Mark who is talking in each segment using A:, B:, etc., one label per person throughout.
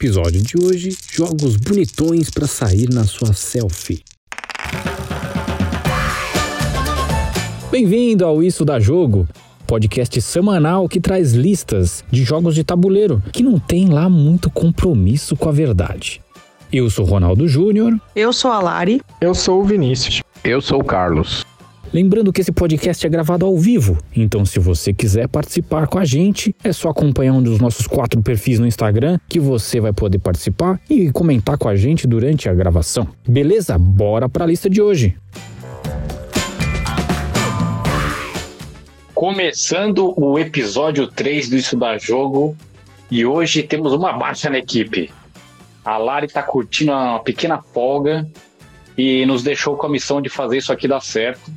A: Episódio de hoje: jogos bonitões para sair na sua selfie. Bem-vindo ao Isso da Jogo, podcast semanal que traz listas de jogos de tabuleiro que não tem lá muito compromisso com a verdade. Eu sou Ronaldo Júnior.
B: Eu sou a Lari.
C: Eu sou o Vinícius.
D: Eu sou o Carlos.
A: Lembrando que esse podcast é gravado ao vivo, então se você quiser participar com a gente, é só acompanhar um dos nossos quatro perfis no Instagram que você vai poder participar e comentar com a gente durante a gravação. Beleza? Bora para a lista de hoje.
E: Começando o episódio 3 do Isso da Jogo, e hoje temos uma baixa na equipe. A Lari está curtindo uma pequena folga e nos deixou com a missão de fazer isso aqui dar certo,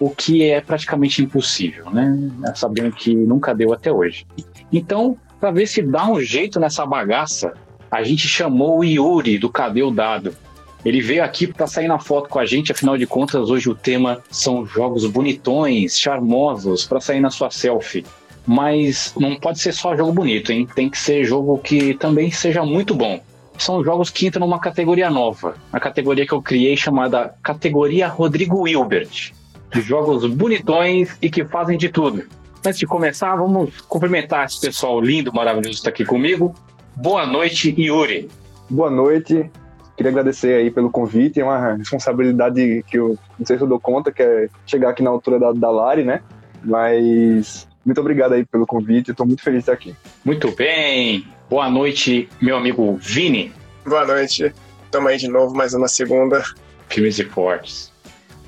E: o que é praticamente impossível, né? Sabendo que nunca deu até hoje. Então, para ver se dá um jeito nessa bagaça, a gente chamou o Yuri do Cadê o Dado? Ele veio aqui para sair na foto com a gente, afinal de contas, hoje o tema são jogos bonitões, charmosos, para sair na sua selfie. Mas não pode ser só jogo bonito, hein? Tem que ser jogo que também seja muito bom. São jogos que entram numa categoria nova, a categoria que eu criei chamada Categoria Rodrigo Wilbert. De jogos bonitões e que fazem de tudo. Antes de começar, vamos cumprimentar esse pessoal lindo, maravilhoso que está aqui comigo. Boa noite, Yuri.
C: Boa noite. Queria agradecer aí pelo convite, é uma responsabilidade que eu não sei se eu dou conta, que é chegar aqui na altura da, da Lari, né? Mas muito obrigado aí pelo convite, estou muito feliz de estar aqui.
E: Muito bem. Boa noite, meu amigo Vini.
F: Boa noite. Estamos aí de novo, mais uma segunda.
E: Firmes e fortes.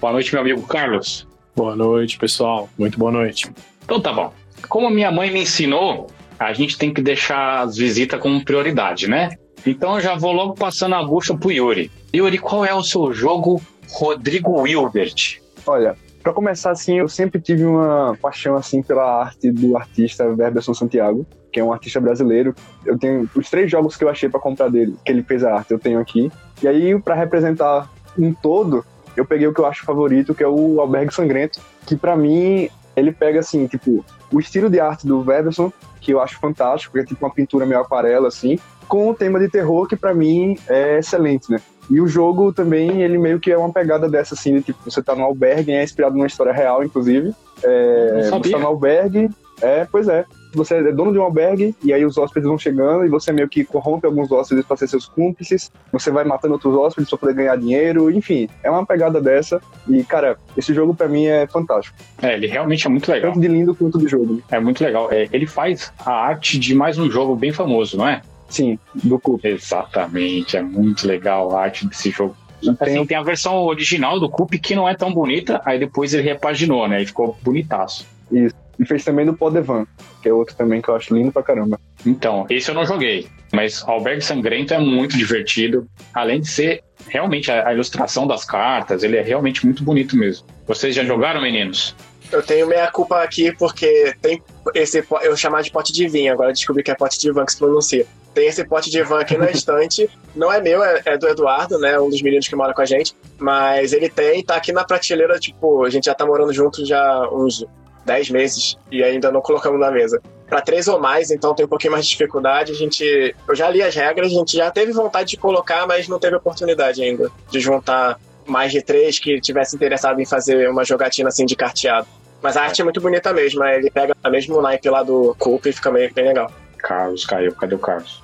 E: Boa noite, meu amigo Carlos.
G: Boa noite, pessoal. Muito boa noite.
E: Então tá bom. Como minha mãe me ensinou, a gente tem que deixar as visitas como prioridade, né? Então eu já vou logo passando a bucha pro Yuri. Yuri, qual é o seu jogo Rodrigo Wilbert?
C: Olha, para começar assim, eu sempre tive uma paixão assim pela arte do artista Verberson Santiago, que é um artista brasileiro. Eu tenho os três jogos que eu achei para comprar dele, que ele fez a arte, eu tenho aqui. E aí para representar um todo, eu peguei o que eu acho favorito, que é o Albergue Sangrento, que para mim ele pega assim, tipo, o estilo de arte do Verberson, que eu acho fantástico, que é tipo uma pintura meio aquarela assim, com o tema de terror que para mim é excelente, né? E o jogo também, ele meio que é uma pegada dessa, assim, de, tipo, você tá no albergue, é inspirado numa história real, inclusive. É, você tá no albergue, é, pois é. Você é dono de um albergue, e aí os hóspedes vão chegando, e você meio que corrompe alguns hóspedes para ser seus cúmplices, você vai matando outros hóspedes para poder ganhar dinheiro, enfim, é uma pegada dessa. E, cara, esse jogo para mim é fantástico.
E: É, ele realmente é muito legal.
C: Tanto de lindo quanto de jogo.
E: É muito legal. É, ele faz a arte de mais um jogo bem famoso, não é?
C: Sim, do Coop.
E: Exatamente, é muito legal a arte desse jogo. Assim, tem a versão original do Coop que não é tão bonita, aí depois ele repaginou, né? E ficou bonitaço.
C: Isso. E fez também do Podevan, que é outro também que eu acho lindo pra caramba.
E: Então, esse eu não joguei, mas Albergue Sangrento é muito divertido. Além de ser realmente a, a ilustração das cartas, ele é realmente muito bonito mesmo. Vocês já jogaram, meninos?
F: Eu tenho meia culpa aqui porque tem esse eu chamar de pote de vinho, agora descobri que é pote de van que se pronuncia. Tem esse pote de van aqui na estante, não é meu, é, é, do Eduardo, né, um dos meninos que mora com a gente, mas ele tem, tá aqui na prateleira, tipo, a gente já tá morando junto já uns 10 meses e ainda não colocamos na mesa. Para três ou mais, então tem um pouquinho mais de dificuldade. A gente, eu já li as regras, a gente já teve vontade de colocar, mas não teve oportunidade ainda de juntar mais de três que tivesse interessado em fazer uma jogatina assim de carteado. Mas a arte é muito bonita mesmo, ele pega o mesmo naipe lá do Coop e fica bem, bem legal.
E: Carlos caiu, cadê o Carlos?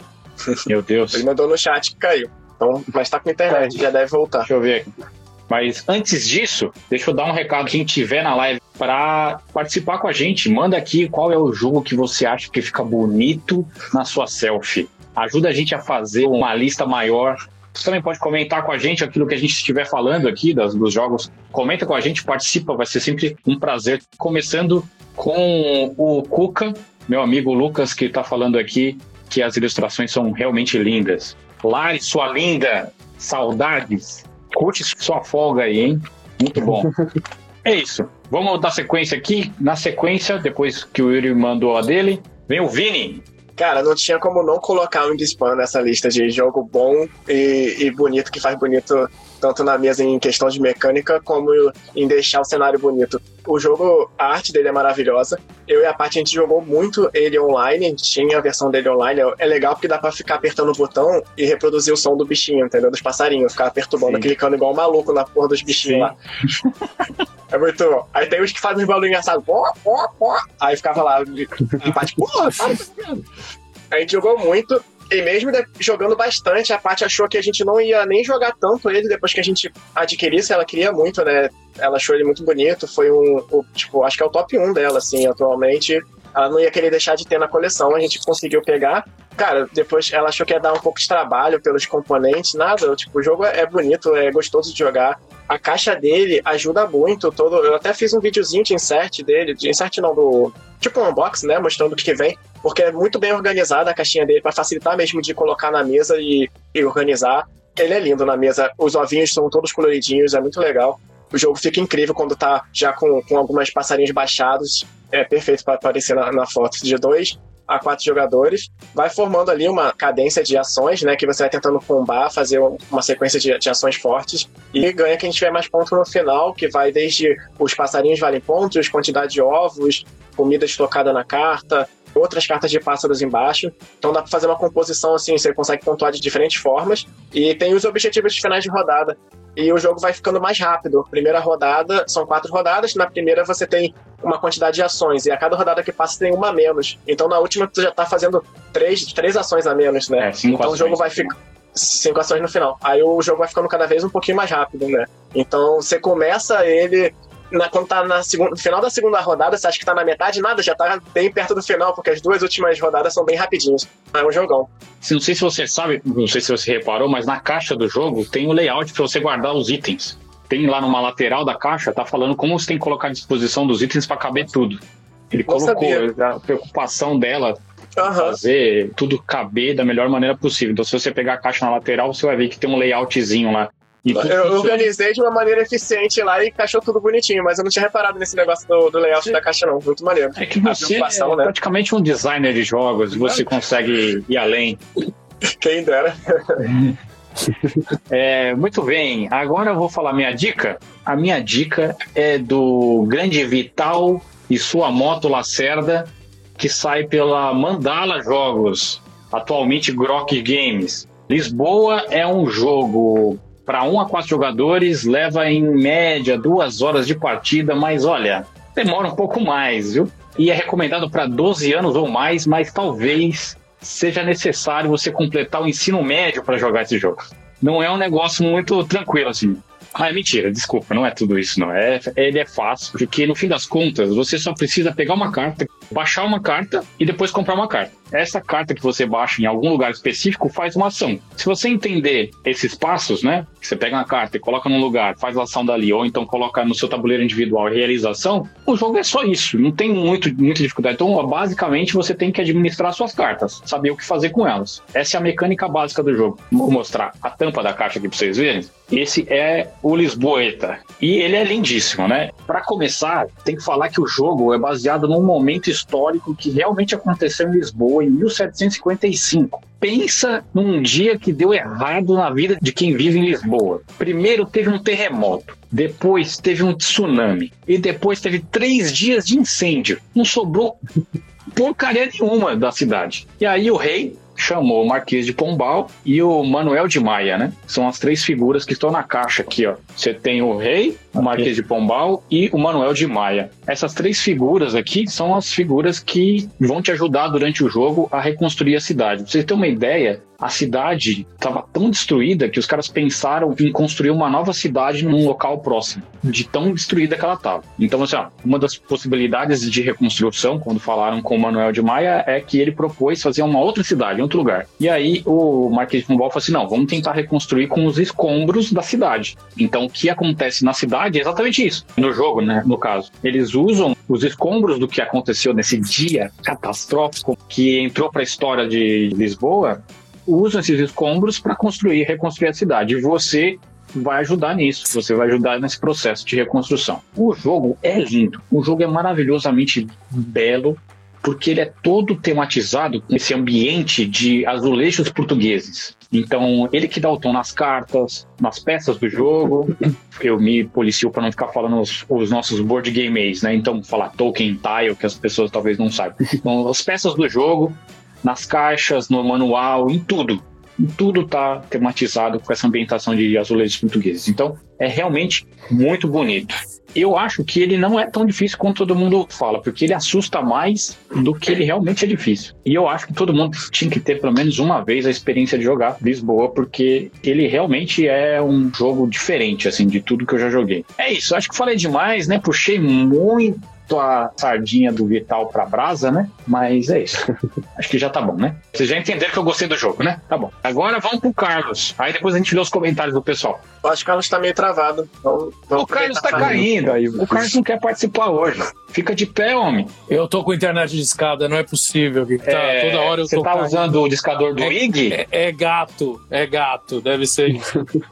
E: Meu Deus.
F: Ele mandou no chat que caiu. Então, mas tá com internet, já deve voltar.
E: Deixa eu ver aqui. Mas antes disso, deixa eu dar um recado quem tiver na live para participar com a gente. Manda aqui qual é o jogo que você acha que fica bonito na sua selfie. Ajuda a gente a fazer uma lista maior você também pode comentar com a gente aquilo que a gente estiver falando aqui das, dos jogos. Comenta com a gente, participa, vai ser sempre um prazer. Começando com o Cuca, meu amigo Lucas, que está falando aqui que as ilustrações são realmente lindas. Lari, sua linda, saudades. Curte sua folga aí, hein? Muito bom. é isso. Vamos dar sequência aqui. Na sequência, depois que o Yuri mandou a dele, vem o Vini.
F: Cara, não tinha como não colocar um Spam nessa lista de jogo bom e, e, bonito, que faz bonito tanto na mesa em questão de mecânica, como em deixar o cenário bonito. O jogo, a arte dele é maravilhosa. Eu e a Paty, a gente jogou muito ele online, a gente tinha a versão dele online. É legal porque dá pra ficar apertando o botão e reproduzir o som do bichinho, entendeu? Dos passarinhos, ficar perturbando, Sim. clicando igual um maluco na porra dos bichinhos Sim. lá. é muito bom. Aí tem uns que fazem uns barulhos engraçados, pó, pó, pó. Aí ficava lá, a Paty, porra, para, A gente jogou muito. E mesmo jogando bastante, a Paty achou que a gente não ia nem jogar tanto ele depois que a gente adquirisse. Ela queria muito, né? Ela achou ele muito bonito. Foi um, um tipo, acho que é o top 1 dela, assim, atualmente. Ela não ia querer deixar de ter na coleção. A gente conseguiu pegar. Cara, depois ela achou que ia dar um pouco de trabalho pelos componentes. Nada, tipo, o jogo é bonito, é gostoso de jogar. A caixa dele ajuda muito. Todo, eu até fiz um videozinho de insert dele, de insert não, do. Tipo um unboxing, né? Mostrando o que, vem porque é muito bem organizada a caixinha dele para facilitar mesmo de colocar na mesa e, e, organizar. Ele é lindo na mesa, os ovinhos são todos coloridinhos, é muito legal. O jogo fica incrível quando tá já com, com algumas passarinhos baixados, é perfeito para aparecer na, na foto de dois a quatro jogadores, vai formando ali uma cadência de ações, né? Que você vai tentando combar, fazer uma sequência de, de ações fortes e ganha quem tiver mais pontos no final, que vai desde os passarinhos valem pontos, quantidade de ovos, comida estocada na carta, outras cartas de pássaros embaixo. Então dá para fazer uma composição assim, você consegue pontuar de diferentes formas. E tem os objetivos de finais de rodada. E o jogo vai ficando mais rápido. Primeira rodada, são quatro rodadas. Na primeira você tem uma quantidade de ações. E a cada rodada que passa tem uma a menos. Então na última tu já tá fazendo três, três ações a menos, né? É, então ações, o jogo vai ficar cinco ações no final. Aí o jogo vai ficando cada vez um pouquinho mais rápido, né? Então você começa ele na, quando tá na segunda, no final da segunda rodada, você acha que tá na metade, nada, já tá bem perto do final, porque as duas últimas rodadas são bem rapidinhas. É um jogão.
E: Não sei se você sabe, não sei se você reparou, mas na caixa do jogo tem o um layout para você guardar os itens. Tem lá numa lateral da caixa, tá falando como você tem que colocar à disposição dos itens para caber tudo. Ele não colocou sabia. a preocupação dela Uhum. fazer tudo caber da melhor maneira possível. Então, se você pegar a caixa na lateral, você vai ver que tem um layoutzinho lá
F: eu organizei de uma maneira eficiente lá e encaixou tudo bonitinho, mas eu não tinha reparado nesse negócio do, do layout Sim. da caixa, não. Muito maneiro.
E: É que você é né? praticamente um designer de jogos, você consegue ir além.
F: Quem dera.
E: É, muito bem, agora eu vou falar minha dica. A minha dica é do Grande Vital e sua moto Lacerda, que sai pela Mandala Jogos, atualmente Grok Games. Lisboa é um jogo para um a quatro jogadores, leva em média duas horas de partida, mas olha, demora um pouco mais, viu? E é recomendado para 12 anos ou mais, mas talvez seja necessário você completar o ensino médio para jogar esse jogo. Não é um negócio muito tranquilo assim. Ah, é mentira, desculpa, não é tudo isso, não. É, ele é fácil, porque no fim das contas, você só precisa pegar uma carta, baixar uma carta e depois comprar uma carta essa carta que você baixa em algum lugar específico faz uma ação. Se você entender esses passos, né? Você pega uma carta e coloca num lugar, faz a ação dali, ou então coloca no seu tabuleiro individual realização, o jogo é só isso. Não tem muito, muita dificuldade. Então, basicamente, você tem que administrar suas cartas, saber o que fazer com elas. Essa é a mecânica básica do jogo. Vou mostrar a tampa da caixa aqui pra vocês verem. Esse é o Lisboeta. E ele é lindíssimo, né? Para começar, tem que falar que o jogo é baseado num momento histórico que realmente aconteceu em Lisboa em 1755. Pensa num dia que deu errado na vida de quem vive em Lisboa. Primeiro teve um terremoto, depois teve um tsunami e depois teve três dias de incêndio. Não sobrou porcaria nenhuma da cidade. E aí o rei chamou o Marquês de Pombal e o Manuel de Maia, né? São as três figuras que estão na caixa aqui, ó. Você tem o rei, o Marquês de Pombal e o Manuel de Maia. Essas três figuras aqui são as figuras que vão te ajudar durante o jogo a reconstruir a cidade. Pra você ter uma ideia, a cidade estava tão destruída que os caras pensaram em construir uma nova cidade num local próximo, de tão destruída que ela estava. Então, assim, ó, uma das possibilidades de reconstrução, quando falaram com o Manuel de Maia, é que ele propôs fazer uma outra cidade, outro lugar. E aí o Marquês de Pombal falou assim: não, vamos tentar reconstruir com os escombros da cidade. Então, o que acontece na cidade é exatamente isso. No jogo, né, no caso. Eles usam os escombros do que aconteceu nesse dia catastrófico que entrou para a história de Lisboa usam esses escombros para construir reconstruir a cidade. E você vai ajudar nisso, você vai ajudar nesse processo de reconstrução. O jogo é lindo, o jogo é maravilhosamente belo, porque ele é todo tematizado com esse ambiente de azulejos portugueses. Então, ele que dá o tom nas cartas, nas peças do jogo. Eu me policio para não ficar falando os, os, nossos board games, né? Então, falar Tolkien Tile, que as pessoas talvez não saibam. Então, as peças do jogo, nas caixas, no manual, em tudo tudo está tematizado com essa ambientação de azulejos portugueses. Então, é realmente muito bonito. Eu acho que ele não é tão difícil quanto todo mundo fala, porque ele assusta mais do que ele realmente é difícil. E eu acho que todo mundo tinha que ter pelo menos uma vez a experiência de jogar Lisboa, porque ele realmente é um jogo diferente, assim, de tudo que eu já joguei. É isso, acho que falei demais, né? Puxei muito a sardinha do Vital pra brasa, né? Mas é isso. Acho que já tá bom, né? Vocês já entenderam que eu gostei do jogo, né? Tá bom. Agora vamos pro Carlos. Aí depois a gente lê os comentários do pessoal.
F: Eu acho que o Carlos tá meio travado. Vamos, vamos
E: o Carlos tá caindo aí. O Carlos não quer participar hoje. Fica de pé, homem.
B: Eu tô com internet de escada, não é possível. Que tá, é, toda hora eu
E: Você
B: tô
E: tá caindo. usando o discador do
B: é,
E: IG?
B: É, é, gato, é gato, deve ser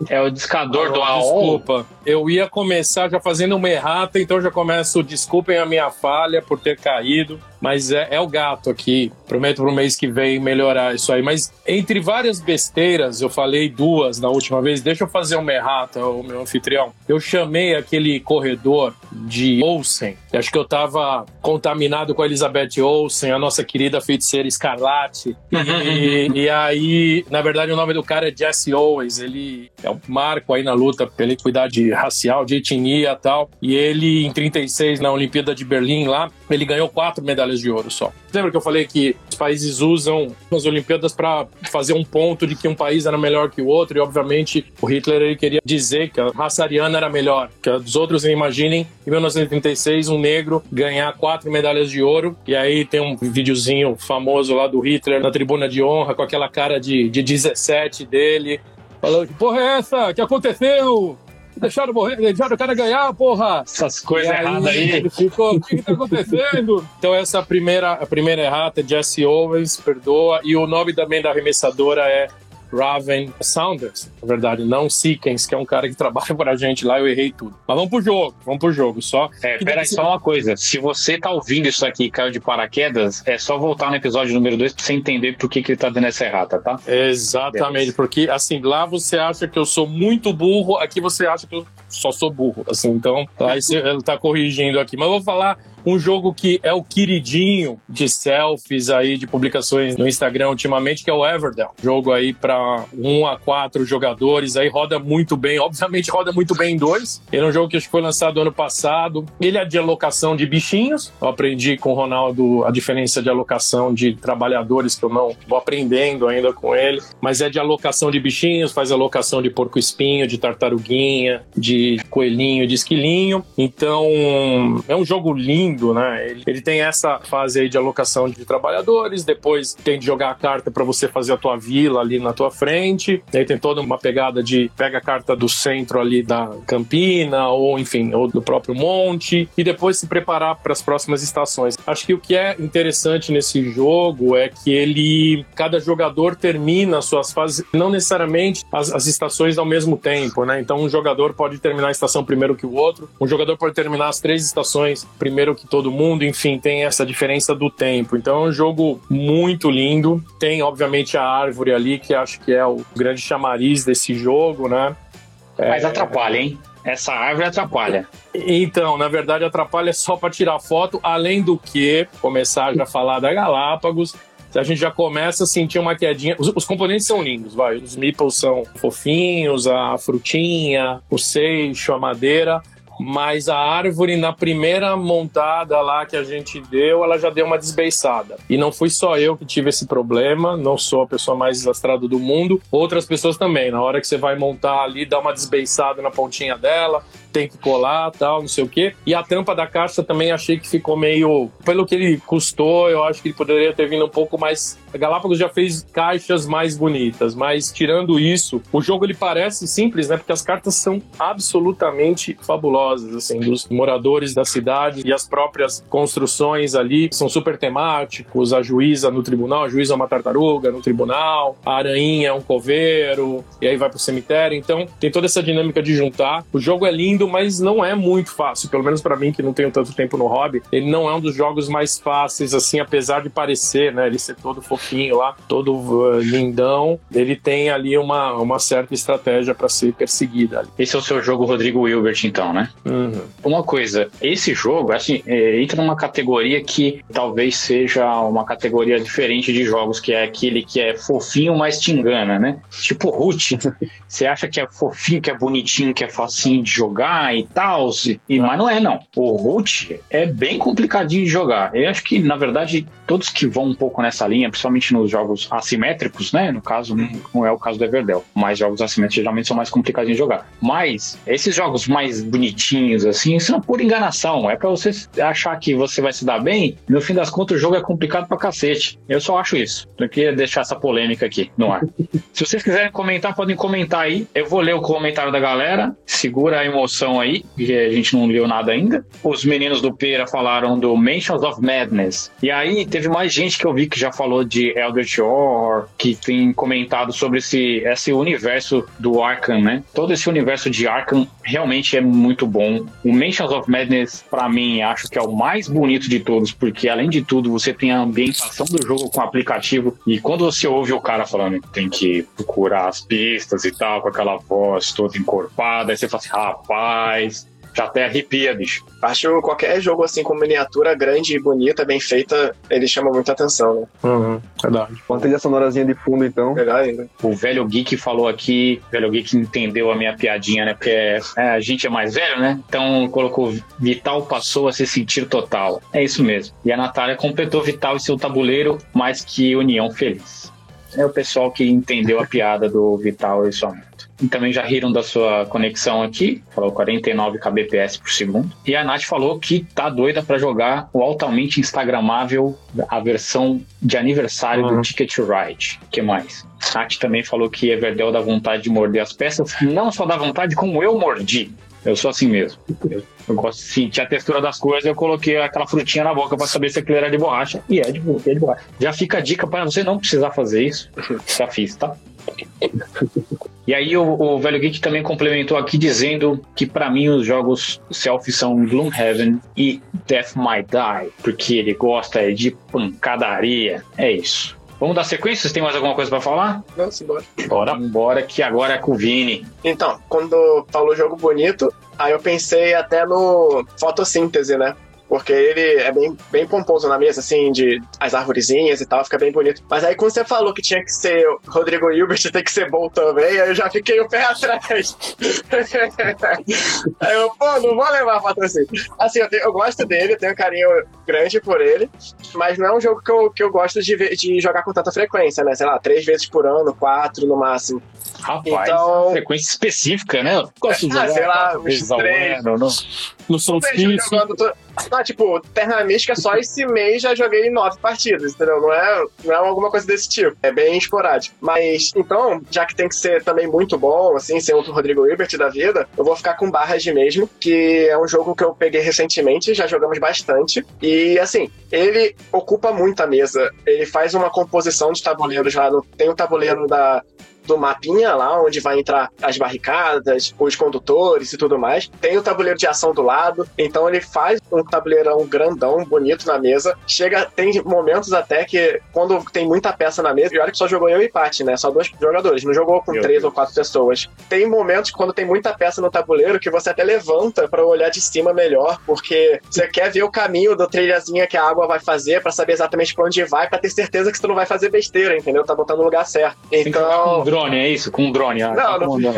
E: é o discador do AOL?
B: Desculpa, eu ia começar já fazendo uma errata, então já começo, desculpem a minha falha por ter caído mas é, é, o gato aqui. Prometo para o mês que vem melhorar isso aí. Mas entre várias besteiras, eu falei duas na última vez. Deixa eu fazer uma errata, o meu anfitrião. Eu chamei aquele corredor de Olsen. Acho que eu estava contaminado com a Elizabeth Olsen, a nossa querida feiticeira Escarlate. E, e, aí, na verdade, o nome do cara é Jesse Owens. Ele é um marco aí na luta pela equidade racial, de etnia e tal. E ele, em 36, na Olimpíada de Berlim, lá, ele ganhou quatro medalhas de ouro só. Lembra que eu falei que os países usam as Olimpíadas para fazer um ponto de que um país era melhor que o outro e, obviamente, o Hitler ele queria dizer que a raça ariana era melhor que a dos outros. Imaginem, em 1936, um negro ganhar quatro medalhas de ouro e aí tem um videozinho famoso lá do Hitler na tribuna de honra com aquela cara de, de 17 dele. Falou, que porra é essa? Que aconteceu? Deixaram morrer, deixaram o cara ganhar, porra!
E: Essas coisas erradas aí.
B: Ficou, o que, que tá acontecendo? então, essa primeira, a primeira errata é Jesse Owens, perdoa. E o nome também da arremessadora é Raven Saunders, na verdade, não Seekens, que é um cara que trabalha pra gente lá, eu errei tudo. Mas vamos pro jogo, vamos pro jogo, só...
E: É, peraí, só uma coisa, se você tá ouvindo isso aqui e caiu de paraquedas, é só voltar no episódio número 2 pra você entender por que, que ele tá dando essa errata, tá?
B: Exatamente, porque, assim, lá você acha que eu sou muito burro, aqui você acha que eu só sou burro, assim, então, aí ele tá corrigindo aqui. Mas eu vou falar um jogo que é o queridinho de selfies aí, de publicações no Instagram ultimamente, que é o Everdell. Jogo aí para um a quatro jogadores, aí roda muito bem. Obviamente roda muito bem em dois. Ele é um jogo que acho que foi lançado ano passado. Ele é de alocação de bichinhos. Eu aprendi com o Ronaldo a diferença de alocação de trabalhadores, que eu não vou aprendendo ainda com ele. Mas é de alocação de bichinhos, faz alocação de porco-espinho, de tartaruguinha, de coelhinho, de esquilinho. Então, é um jogo lindo lindo, né? Ele, ele tem essa fase aí de alocação de trabalhadores, depois tem de jogar a carta para você fazer a tua vila ali na tua frente, aí tem toda uma pegada de pega a carta do centro ali da Campina, ou enfim, ou do próprio monte, e depois se preparar para as próximas estações. Acho que o que é interessante nesse jogo é que ele, cada jogador termina suas fases, não necessariamente as, as estações ao mesmo tempo, né? Então um jogador pode terminar a estação primeiro que o outro, um jogador pode terminar as três estações primeiro que todo mundo, enfim, tem essa diferença do tempo. Então é um jogo muito lindo. Tem, obviamente, a árvore ali, que acho que é o grande chamariz desse jogo, né?
E: Mas é... atrapalha, hein? Essa árvore atrapalha.
B: Então, na verdade, atrapalha só para tirar foto, além do que começar já a falar da Galápagos. A gente já começa a sentir uma quedinha. Os, os componentes são lindos, vai. Os meeples são fofinhos, a frutinha, o seixo, a madeira mas a árvore na primeira montada lá que a gente deu, ela já deu uma desbeiçada. E não fui só eu que tive esse problema, não sou a pessoa mais desastrada do mundo, outras pessoas também. Na hora que você vai montar ali, dá uma desbeiçada na pontinha dela, tem que colar, tal, não sei o quê. E a tampa da caixa também achei que ficou meio, pelo que ele custou, eu acho que ele poderia ter vindo um pouco mais A Galápagos já fez caixas mais bonitas, mas tirando isso, o jogo ele parece simples, né? Porque as cartas são absolutamente fabulosas, assim, dos moradores da cidade e as próprias construções ali são super temáticos. A juíza no tribunal, a juíza é uma tartaruga no tribunal, a aranha é um coveiro, e aí vai pro cemitério. Então, tem toda essa dinâmica de juntar. O jogo é lindo, mas não é muito fácil, pelo menos para mim que não tenho tanto tempo no hobby. Ele não é um dos jogos mais fáceis, assim, apesar de parecer, né? Ele ser todo fofinho lá, todo uh, lindão. Ele tem ali uma, uma certa estratégia para ser perseguida. Ali.
E: Esse é o seu jogo Rodrigo Wilbert, então, né?
B: Uhum.
E: Uma coisa, esse jogo, assim, é, entra numa categoria que talvez seja uma categoria diferente de jogos, que é aquele que é fofinho, mas te engana, né? Tipo Root. Você acha que é fofinho, que é bonitinho, que é facinho de jogar e tal, e, mas não é, não. O Root é bem complicadinho de jogar. Eu acho que, na verdade, todos que vão um pouco nessa linha, principalmente nos jogos assimétricos, né? No caso, não é o caso do Everdell, mas jogos assimétricos geralmente são mais complicadinhos de jogar. Mas esses jogos mais bonitinhos, assim, são por enganação. É para você achar que você vai se dar bem, no fim das contas o jogo é complicado pra cacete. Eu só acho isso. Eu queria deixar essa polêmica aqui no ar. se vocês quiserem comentar, podem comentar aí. Eu vou ler o comentário da galera. Segura a emoção aí, que a gente não leu nada ainda. Os meninos do Pera falaram do Mansions of Madness. E aí teve mais gente que eu vi que já falou de Eldritch Horror, que tem comentado sobre esse, esse universo do Arkham, né? Todo esse universo de Arkham realmente é muito bom. O Mansions of Madness, para mim, acho que é o mais bonito de todos, porque além de tudo, você tem a ambientação do jogo com o aplicativo. E quando você ouve o cara falando tem que procurar as pistas e tal, com aquela voz toda encorpada, aí você fala assim, rapaz, já até arrepia, bicho.
F: Acho qualquer jogo assim com miniatura grande e bonita, bem feita, ele chama muita atenção, né?
B: Uhum, verdade.
C: Uma trilha sonorazinha de fundo, então.
F: Melhor ainda.
E: O velho Geek falou aqui, o velho Geek entendeu a minha piadinha, né? Porque é, a gente é mais velho, né? Então colocou Vital passou a se sentir total. É isso mesmo. E a Natália completou Vital e seu tabuleiro, mais que União Feliz. É o pessoal que entendeu a piada do Vital e sua moto. E também já riram da sua conexão aqui, falou 49 kbps por segundo. E a Nath falou que tá doida para jogar o altamente instagramável, a versão de aniversário
B: Uhum.
E: do Ticket Ride. que mais? A Nath também falou que Everdell dá vontade de morder as peças. Não só dá vontade, como eu mordi. Eu sou assim mesmo. Eu, eu gosto de sentir a textura das coisas. Eu coloquei aquela frutinha na boca para saber se aquilo era de borracha. E é de, é de borracha. Já fica a dica para você não precisar fazer isso. Já fiz, tá? E aí o, o Velho Geek também complementou aqui dizendo que para mim os jogos selfie são Gloomhaven e Death Might Die, porque ele gosta de pancadaria. É isso. Vamos dar sequência? Vocês têm mais alguma coisa para falar?
F: Não, simbora.
E: Bora, bora que agora é com o Vini.
F: Então, quando falou jogo bonito, aí eu pensei até no fotossíntese, né? Porque ele é bem, bem pomposo na mesa, assim, de as arvorezinhas e tal, fica bem bonito. Mas aí quando você falou que tinha que ser Rodrigo Hilbert, tem que ser bom também, aí eu já fiquei o pé atrás. aí eu, pô, não vou levar patrocínio. Assim, eu, tenho- eu gosto dele, eu tenho um carinho grande por ele, mas não é um jogo que eu, que eu gosto de, ver- de jogar com tanta frequência, né? Sei lá, três vezes por ano, quatro no máximo.
E: Rapaz,
F: Então-
E: frequência específica, né? Eu gosto de
F: Ah,
E: jogar
F: sei lá, uns três.
E: ano, não?
F: Jogando to- Não, tipo, Terra Mística só esse mês já joguei nove partidas, entendeu? Não é, não é alguma coisa desse tipo. É bem esporádico. Mas, então, já que tem que ser também muito bom, assim, ser um Rodrigo Hilbert da vida, eu vou ficar com Barrage mesmo, que é um jogo que eu peguei recentemente, já jogamos bastante. E, assim, ele ocupa muito a mesa. Ele faz uma composição de tabuleiros lá. no- Tem o tabuleiro da, do mapinha lá, onde vai entrar as barricadas, os condutores e tudo mais. Tem o tabuleiro de ação do lado, então ele faz um tabuleirão grandão, bonito na mesa. Chega, tem momentos até que quando tem muita peça na mesa, e olha que só jogou eu e Paty, né? Só dois jogadores, não jogou com
E: Meu
F: três
E: Deus.
F: ou quatro pessoas. Tem momentos quando tem muita peça no tabuleiro que você até levanta pra olhar de cima melhor, porque você quer ver o caminho da trilhazinha que a água vai fazer pra saber exatamente pra onde vai, pra ter certeza que você não vai fazer besteira, entendeu? Tá botando no lugar certo.
E: Jogar com um
F: Então,
E: drone, é isso? Com um drone. Ah,
F: não, não,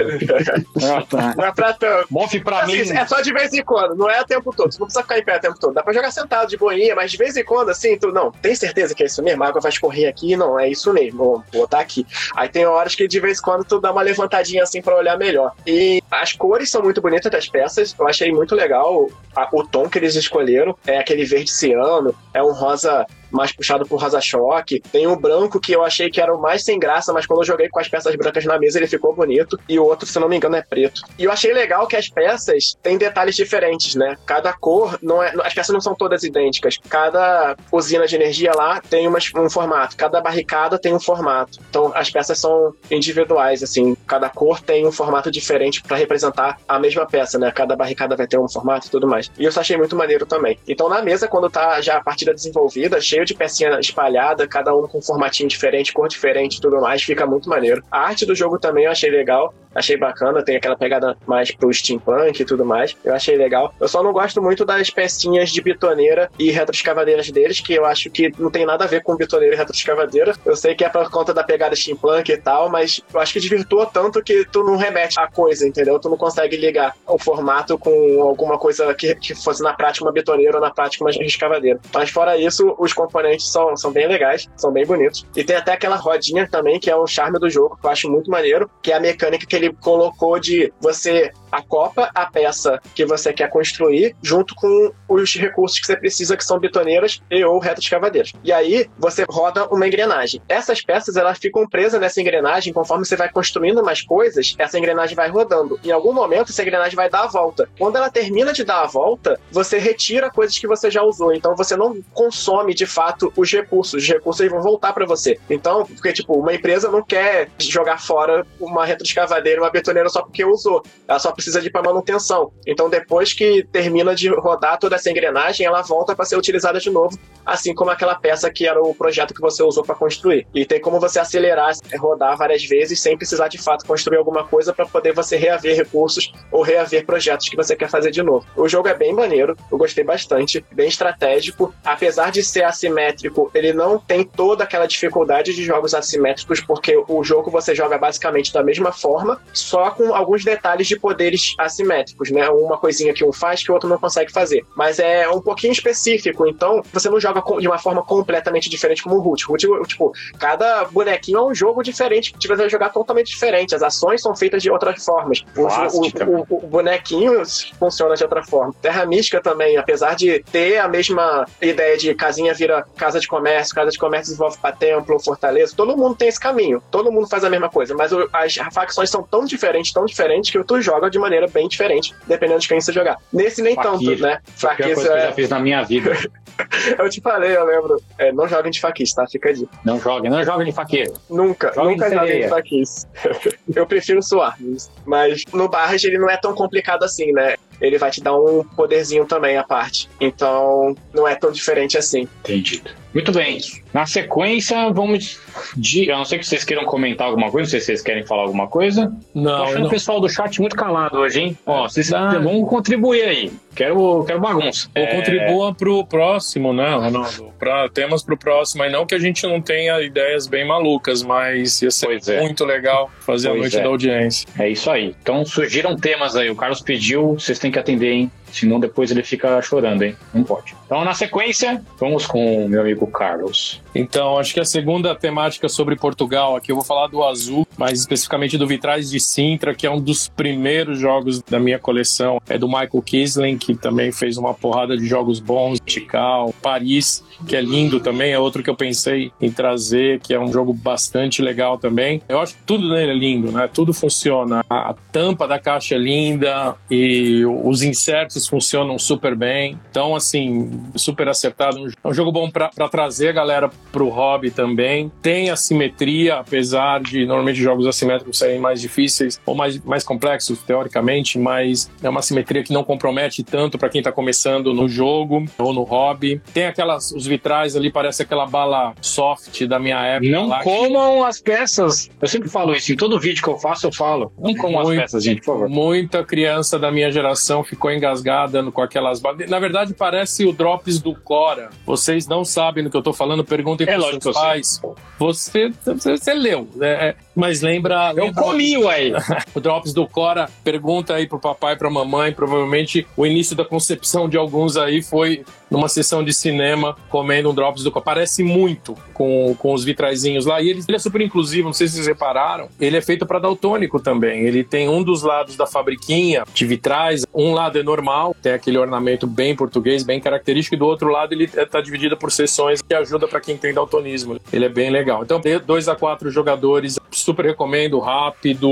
E: tá.
F: não é pra tanto.
E: Mof pra
F: Assim,
E: mim.
F: é só de vez em quando, não é o tempo todo. Você não precisa ficar em pé o tempo todo. Dá pra jogar sentado de boinha, mas de vez em quando, assim, tu não, tem certeza que é isso mesmo? A água vai escorrer aqui? Não, é isso mesmo. Vou botar aqui. Aí tem horas que de vez em quando tu dá uma levantadinha assim pra olhar melhor. E as cores são muito bonitas das peças. Eu achei muito legal a- o tom que eles escolheram. É aquele verde ciano, é um rosa mais puxado por Rasa-Choque. Tem o branco, que eu achei que era o mais sem graça, mas quando eu joguei com as peças brancas na mesa, ele ficou bonito. E o outro, se não me engano, é preto. E eu achei legal que as peças têm detalhes diferentes, né? Cada cor, não é, as peças não são todas idênticas. Cada usina de energia lá tem uma, um formato. Cada barricada tem um formato. Então, as peças são individuais, assim. Cada cor tem um formato diferente para representar a mesma peça, né? Cada barricada vai ter um formato e tudo mais. E eu achei muito maneiro também. Então, na mesa, quando tá já a partida desenvolvida, cheio de pecinha espalhada, cada um com um formatinho diferente, cor diferente e tudo mais, fica muito maneiro. A arte do jogo também eu achei legal achei bacana, tem aquela pegada mais pro steampunk e tudo mais. Eu achei legal. Eu só não gosto muito das pecinhas de bitoneira e retroescavadeiras deles, que eu acho que não tem nada a ver com bitoneira e retroescavadeira. Eu sei que é por conta da pegada steampunk e tal, mas eu acho que desvirtua tanto que tu não remete a coisa, entendeu? Tu não consegue ligar o formato com alguma coisa que, que fosse na prática uma bitoneira ou na prática uma escavadeira. Mas fora isso, os componentes são, são bem legais, são bem bonitos. E tem até aquela rodinha também, que é o charme do jogo, que eu acho muito maneiro, que é a mecânica que ele colocou de você acopa a peça que você quer construir junto com os recursos que você precisa, que são betoneiras e ou retas escavadeiras. E aí você roda uma engrenagem. Essas peças elas ficam presas nessa engrenagem conforme você vai construindo mais coisas, essa engrenagem vai rodando. Em algum momento essa engrenagem vai dar a volta. Quando ela termina de dar a volta, você retira coisas que você já usou. Então você não consome de fato os recursos. Os recursos vão voltar para você. Então, porque tipo, uma empresa não quer jogar fora uma retroescavadeira, uma betoneira só porque usou. Ela só precisa de ir para manutenção. Então, depois que termina de rodar toda essa engrenagem, ela volta para ser utilizada de novo, assim como aquela peça que era o projeto que você usou para construir. E tem como você acelerar, rodar várias vezes sem precisar de fato construir alguma coisa para poder você reaver recursos ou reaver projetos que você quer fazer de novo. O jogo é bem maneiro, eu gostei bastante, bem estratégico. Apesar de ser assimétrico, ele não tem toda aquela dificuldade de jogos assimétricos, porque o jogo você joga basicamente da mesma forma, só com alguns detalhes de poderes assimétricos, né? Uma coisinha que um faz que o outro não consegue fazer. Mas é um pouquinho específico, então você não joga de uma forma completamente diferente como o Root. Root, tipo, cada bonequinho é um jogo diferente, que você vai jogar totalmente diferente. As ações são feitas de outras formas. O, o, o, o, bonequinho funciona de outra forma. Terra Mística também, apesar de ter a mesma ideia de casinha vira casa de comércio, casa de comércio desenvolve para templo, fortaleza, todo mundo tem esse caminho. Todo mundo faz a mesma coisa, mas as facções são tão diferentes, tão diferentes, que tu joga de maneira bem diferente, dependendo de quem você jogar. Nesse nem tanto, né?
E: Faquista coisa é... que eu é- já fiz na minha vida.
F: eu te falei, eu lembro. É, não joguem de faquista, tá? Fica de.
E: Não joguem, não joguem de faqueiro.
F: Nunca, joguem nunca joguem de faquista. eu prefiro suar, mas no Barrage ele não é tão complicado assim, né? Ele vai te dar um poderzinho também à parte. Então, não é tão diferente assim.
E: Entendido. Muito bem. Na sequência, vamos. De... A não ser que vocês queiram comentar alguma coisa, não sei se vocês querem falar alguma coisa.
B: Não. Tô
E: achando
B: não.
E: o pessoal do chat muito calado hoje, hein? Ó, vocês Dá. vão contribuir aí. Quero, quero bagunça.
B: Ou é... contribua pro próximo, né, Ronaldo? Pra, temas pro próximo. Aí não que a gente não tenha ideias bem malucas, mas ia ser é. muito legal fazer pois a noite é. da audiência.
E: É isso aí. Então surgiram temas aí. O Carlos pediu, vocês têm que atender, hein? Senão depois ele fica chorando, hein? Não pode. Então, na sequência, vamos com o meu amigo Carlos.
B: Então, acho que a segunda temática sobre Portugal, aqui eu vou falar do azul, mais especificamente do Vitrais de Sintra, que é um dos primeiros jogos da minha coleção. É do Michael Kisling, que também fez uma porrada de jogos bons, Tikal, Paris, que é lindo também, é outro que eu pensei em trazer, que é um jogo bastante legal também. Eu acho que tudo nele é lindo, né? Tudo funciona. A tampa da caixa é linda e os insertos funcionam super bem. Então, assim, super acertado. É um jogo bom para trazer a galera pro hobby também. Tem assimetria, apesar de normalmente jogos assimétricos serem mais difíceis ou mais, mais complexos, teoricamente, mas é uma assimetria que não compromete tanto para quem tá começando no jogo ou no hobby. Tem aquelas, os vitrais ali, parece aquela bala soft da minha época.
E: Não lá, comam que... as peças. Eu sempre falo isso, em todo vídeo que eu faço, eu falo. Não comam Muito, as peças, gente, por favor.
B: Muita criança da minha geração ficou engasgada dando com aquelas. Na verdade, parece o Drops do Cora. Vocês não sabem do que eu tô falando, perguntem é, para seus pais. Você, você, você leu. É, é, Mas lembra.
E: Eu
B: lembra
E: comi, ué.
B: o Drops do Cora pergunta aí pro papai pra mamãe. Provavelmente o início da concepção de alguns aí foi numa sessão de cinema comendo um Drops do Cora. Parece muito com, com os vitraizinhos lá. E ele, ele é super inclusivo, não sei se vocês repararam. Ele é feito para daltônico também. Ele tem um dos lados da fabriquinha de vitrais. Um lado é normal, tem aquele ornamento bem português, bem característico. E do outro lado ele tá dividido por seções que ajuda para quem tem daltonismo. Ele é bem legal. Então, dois a quatro jogadores, super recomendo, rápido.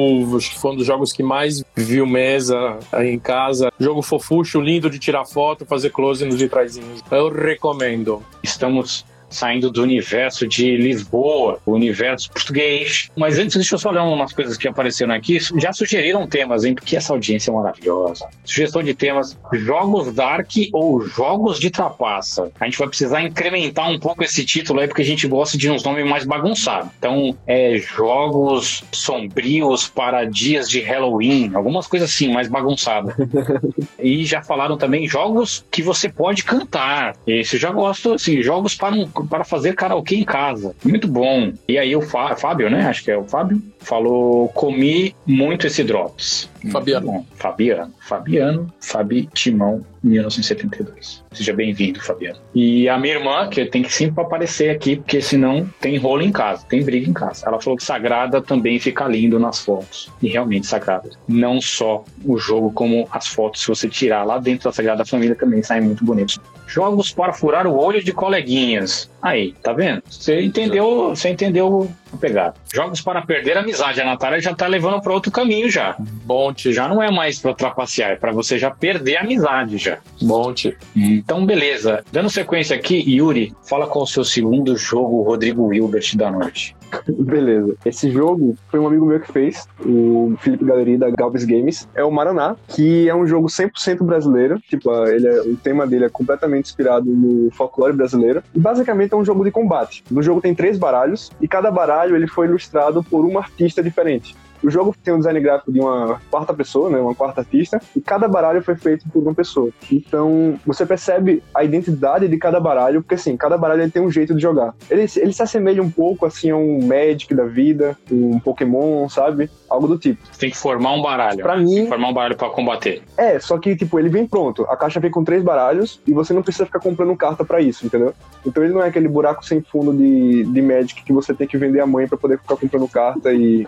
B: Foi um dos jogos que mais viu mesa em casa. Jogo fofucho, lindo de tirar foto, fazer close nos vitraizinhos. Eu recomendo.
E: Estamos saindo do universo de Lisboa, o universo português. Mas antes, deixa eu só ler umas coisas que apareceram aqui. Já sugeriram temas, hein? Porque essa audiência é maravilhosa. Sugestão de temas: jogos Dark ou jogos de trapaça. A gente vai precisar incrementar um pouco esse título aí, porque a gente gosta de uns nomes mais bagunçados. Então, é jogos sombrios para dias de Halloween, algumas coisas assim, mais bagunçadas. e já falaram também jogos que você pode cantar. Esse eu já gosto, assim, jogos para um para fazer karaokê em casa. Muito bom. E aí o Fábio, né? Acho que é o Fábio, falou: comi muito esse Drops.
B: Fabiano.
E: Bom. Fabiano. Fabiano, Fabi Timão, 1972. Seja bem-vindo, Fabiano. E a minha irmã, que tem que sempre aparecer aqui, porque senão tem rolo em casa, tem briga em casa. Ela falou que Sagrada também fica lindo nas fotos. E realmente, Sagrada. Não só o jogo, como as fotos, se você tirar lá dentro da Sagrada Família, também saem muito bonitos. Jogos para furar o olho de coleguinhas. Aí, tá vendo? Você entendeu, você entendeu a pegada. Jogos para perder a amizade. A Natália já tá levando para outro caminho já.
B: Monte.
E: Já não é mais para trapacear, é para você já perder a amizade já.
B: Monte.
E: Então, beleza. Dando sequência aqui, Yuri, fala qual o seu segundo jogo, Rodrigo Wilbert da noite.
C: Beleza. Esse jogo foi um amigo meu que fez, o Felipe Galeria da Galves Games. É o Maraná, que é um jogo 100% brasileiro. Tipo, ele é, o tema dele é completamente inspirado no folclore brasileiro. E basicamente é um jogo de combate. No jogo tem três baralhos e cada baralho ele foi ilustrado por um artista diferente. O jogo tem um design gráfico de uma quarta pessoa, né, uma quarta artista, e cada baralho foi feito por uma pessoa. Então, você percebe a identidade de cada baralho, porque assim, cada baralho ele tem um jeito de jogar. Ele, ele se assemelha um pouco assim a um Magic da vida, um Pokémon, sabe? Algo do tipo.
E: Você tem que formar um baralho.
C: Pra mim,
E: formar um baralho para combater.
C: É, só que tipo, ele vem pronto. A caixa vem com três baralhos e você não precisa ficar comprando carta para isso, entendeu? Então ele não é aquele buraco sem fundo de, de Magic que você tem que vender a mãe para poder ficar comprando carta e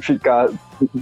C: ficar,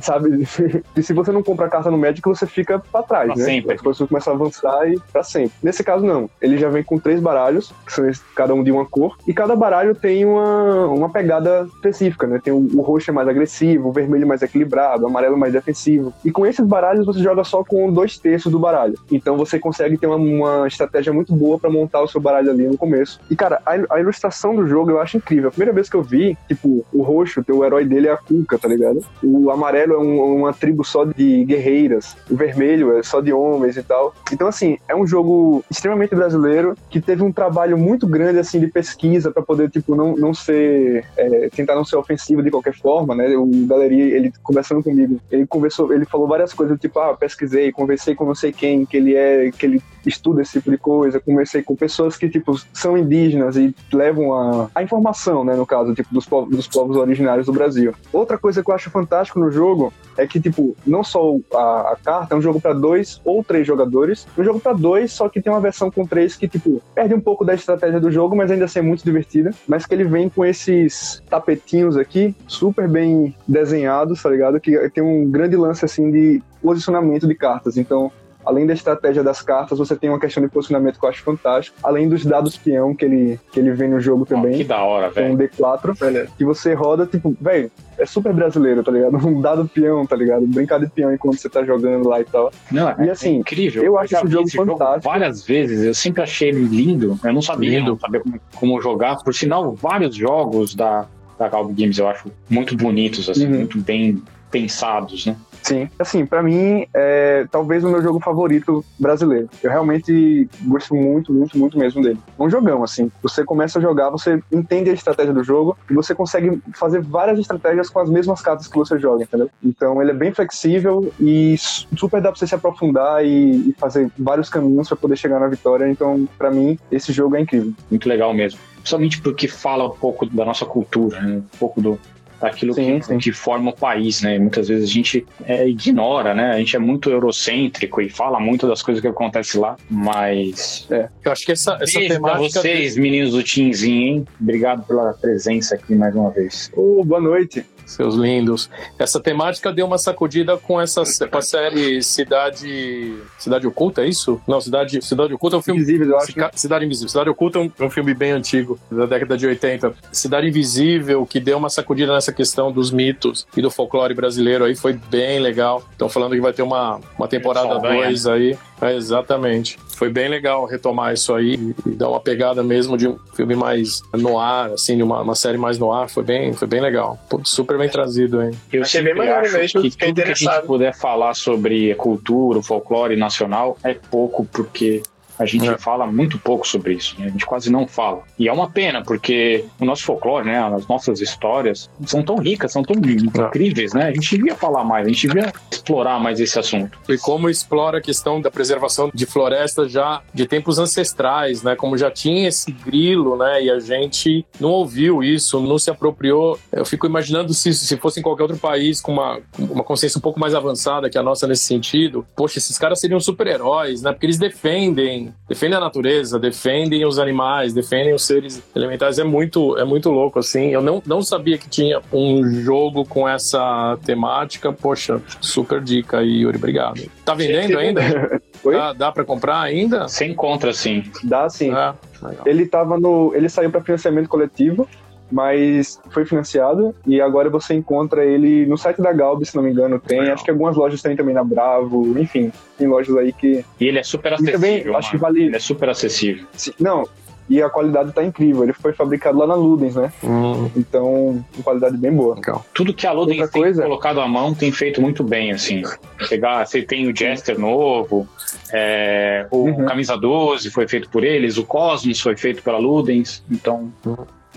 C: sabe? E se você não compra carta no Magic, você fica para trás,
E: pra
C: né?
E: Sempre.
C: As coisas começam a avançar e para sempre. Nesse caso, não. Ele já vem com três baralhos, que são cada um de uma cor, e cada baralho tem uma, uma pegada específica, né? Tem o, o roxo é mais agressivo, o vermelho mais equilibrado, o amarelo mais defensivo. E com esses baralhos, você joga só com dois terços do baralho. Então você consegue ter uma, uma estratégia muito boa para montar o seu baralho ali no começo. E, cara, a, a, ilustração do jogo eu acho incrível. A primeira vez que eu vi, tipo, o roxo, o herói dele é a Cuca, tá ligado? O amarelo é um, uma tribo só de guerreiras. O vermelho é só de homens e tal. Então, assim, é um jogo extremamente brasileiro que teve um trabalho muito grande, assim, de pesquisa para poder, tipo, não, não ser. É, tentar não ser ofensivo de qualquer forma, né? O Galeria, ele conversando comigo, ele conversou, ele falou várias coisas, tipo, ah, pesquisei, conversei com não sei quem, que ele é, que ele estuda esse tipo de coisa, conversei com pessoas que, tipo, são indígenas e levam a, a informação, né, no caso, tipo, dos povos, dos povos originários do Brasil. Outra coisa que eu acho fantástico no jogo é que, tipo, não só a, a carta é um jogo para dois ou três jogadores, um jogo para dois, só que tem uma versão com três que, tipo, perde um pouco da estratégia do jogo, mas ainda assim é muito divertida, mas que ele vem com esses tapetinhos aqui, super bem desenhados, tá ligado? Que tem um grande lance, assim, de posicionamento de cartas, então além da estratégia das cartas, você tem uma questão de posicionamento que eu acho fantástico. Além dos dados peão que ele, que ele vem no jogo também.
E: Oh, que da hora,
C: velho. Um D4, que você roda, tipo, velho, é super brasileiro, tá ligado? Um dado peão, tá ligado? Brincar de peão enquanto você tá jogando lá e tal.
E: Não,
C: e
E: é,
C: assim,
E: é incrível.
C: Eu acho esse jogo
E: esse
C: fantástico.
E: Jogo várias vezes, eu sempre achei ele lindo. Eu não sabia,
B: Lindo.
E: não sabia como, como jogar. Por sinal, vários jogos da, da Galb Games eu acho muito bonitos, assim,
C: Uhum.
E: muito bem pensados, né?
C: Sim. Assim, pra mim, é talvez o meu jogo favorito brasileiro. Eu realmente gosto muito, muito, muito mesmo dele. É um jogão, assim. Você começa a jogar, você entende a estratégia do jogo e você consegue fazer várias estratégias com as mesmas cartas que você joga, entendeu? Então ele é bem flexível e super dá pra você se aprofundar e, e fazer vários caminhos pra poder chegar na vitória. Então, pra mim, esse jogo é incrível.
E: Muito legal mesmo. Principalmente porque fala um pouco da nossa cultura, né? um pouco do, daquilo
C: Sim,
E: que,
C: sim.
E: que forma o país, né? Muitas vezes a gente é, ignora, né? A gente é muito eurocêntrico e fala muito das coisas que acontecem lá, mas
B: Eu acho que essa, essa
E: Beijo
B: temática.
E: vocês, meninos do Teamzinho, hein? Obrigado pela presença aqui mais uma vez.
C: Ô, boa noite.
B: Seus lindos. Essa temática deu uma sacudida com essa com a série Cidade. Cidade Oculta, é isso? Não, Cidade, Cidade Oculta é um filme.
C: Invisíveis, eu acho.
B: Cica- Cidade Invisível. Cidade Oculta é um, é um filme bem antigo, da década de 80. Cidade Invisível, que deu uma sacudida nessa questão dos mitos e do folclore brasileiro aí, foi bem legal. Estão falando que vai ter uma, uma temporada
E: Saldanha,
B: 2 aí. É, exatamente. Foi bem legal retomar isso aí e, dar uma pegada mesmo de um filme mais no ar, assim, de uma, uma série mais no ar. Foi bem, foi bem legal. Pô, super bem trazido, hein?
E: Eu
F: Achei bem maneiro mesmo,
E: que tudo que a gente puder falar sobre a cultura, folclore nacional é pouco, porque a gente
B: É.
E: fala muito pouco sobre isso, né? A gente quase não fala. E é uma pena, porque o nosso folclore, né? As nossas histórias são tão ricas, são tão incríveis, né? A gente devia falar mais, a gente devia explorar mais esse assunto.
B: E como explora a questão da preservação de florestas já de tempos ancestrais, né? Como já tinha esse grilo, né? E a gente não ouviu isso, não se apropriou. Eu fico imaginando se, se fosse em qualquer outro país com uma, com uma consciência um pouco mais avançada que a nossa nesse sentido. Poxa, esses caras seriam super-heróis, né? Porque eles defendem, defendem a natureza, defendem os animais, defendem os seres elementares. É muito, é muito louco, assim. Eu não, não sabia que tinha um jogo com essa temática. Poxa, super dica aí, Yuri. Obrigado. Tá vendendo ainda?
C: Oi?
B: Dá, dá pra comprar ainda?
E: Você encontra, assim,
C: Dá sim.
B: É, legal.
C: Ele tava no. Ele saiu para financiamento coletivo, mas foi financiado e agora você encontra ele no site da Galb, se não me engano, tem.
B: Legal.
C: Acho que algumas lojas tem também na Bravo, enfim, tem lojas aí que.
E: e ele é super
C: E também
E: acessível,
C: acho que vale.
E: Ele é super acessível.
C: Não, e a qualidade tá incrível. Ele foi fabricado lá na Ludens, né?
B: Hum,
C: Então, com qualidade bem boa.
B: legal.
E: Tudo que a Ludens
C: Outra
E: tem
C: coisa-
E: colocado à mão tem feito muito bem, assim. Pegar, você tem o Jester novo, é, o
C: Uhum.
E: Camisa 12 foi feito por eles, o Cosmos foi feito pela Ludens, então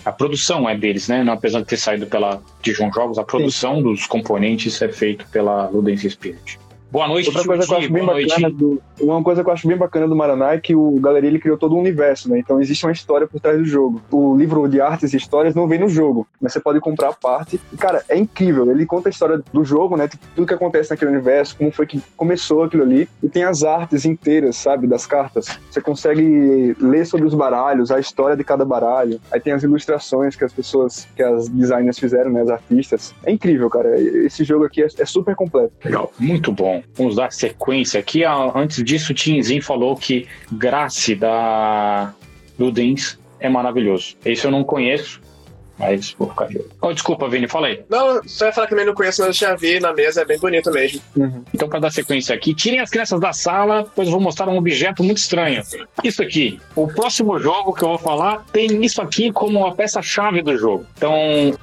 E: a produção é deles, né? Não, apesar de ter saído pela Dijon Jogos, a produção dos componentes é feito pela Ludens Spirit. Boa noite,
C: Outra coisa que eu acho bem
E: Boa noite.
C: bacana do, uma coisa que eu acho bem bacana do Maraná é que o Galeria ele criou todo um universo, né? Então existe uma história por trás do jogo. O livro de artes e histórias não vem no jogo, mas você pode comprar a parte. E, cara, é incrível. Ele conta a história do jogo, né? Tipo, tudo que acontece naquele universo, como foi que começou aquilo ali. E tem as artes inteiras, sabe, das cartas. Você consegue ler sobre os baralhos, a história de cada baralho. Aí tem as ilustrações que as pessoas, que as designers fizeram, né? As artistas. É incrível, cara. Esse jogo aqui é, é super completo.
E: Legal, muito bom. Vamos dar sequência aqui. Ah, Antes disso, o Tinzinho falou que Grace da Ludens é maravilhoso. Esse eu não conheço, mas vou ficar de olho. Oh, desculpa, Vini, fala aí.
F: Não, só ia falar que também não conheço, mas eu já vi na mesa, é bem bonito mesmo.
E: Então, para dar sequência aqui, tirem as crianças da sala, pois eu vou mostrar um objeto muito estranho. Isso aqui. O próximo jogo que eu vou falar tem isso aqui como uma peça-chave do jogo. Então,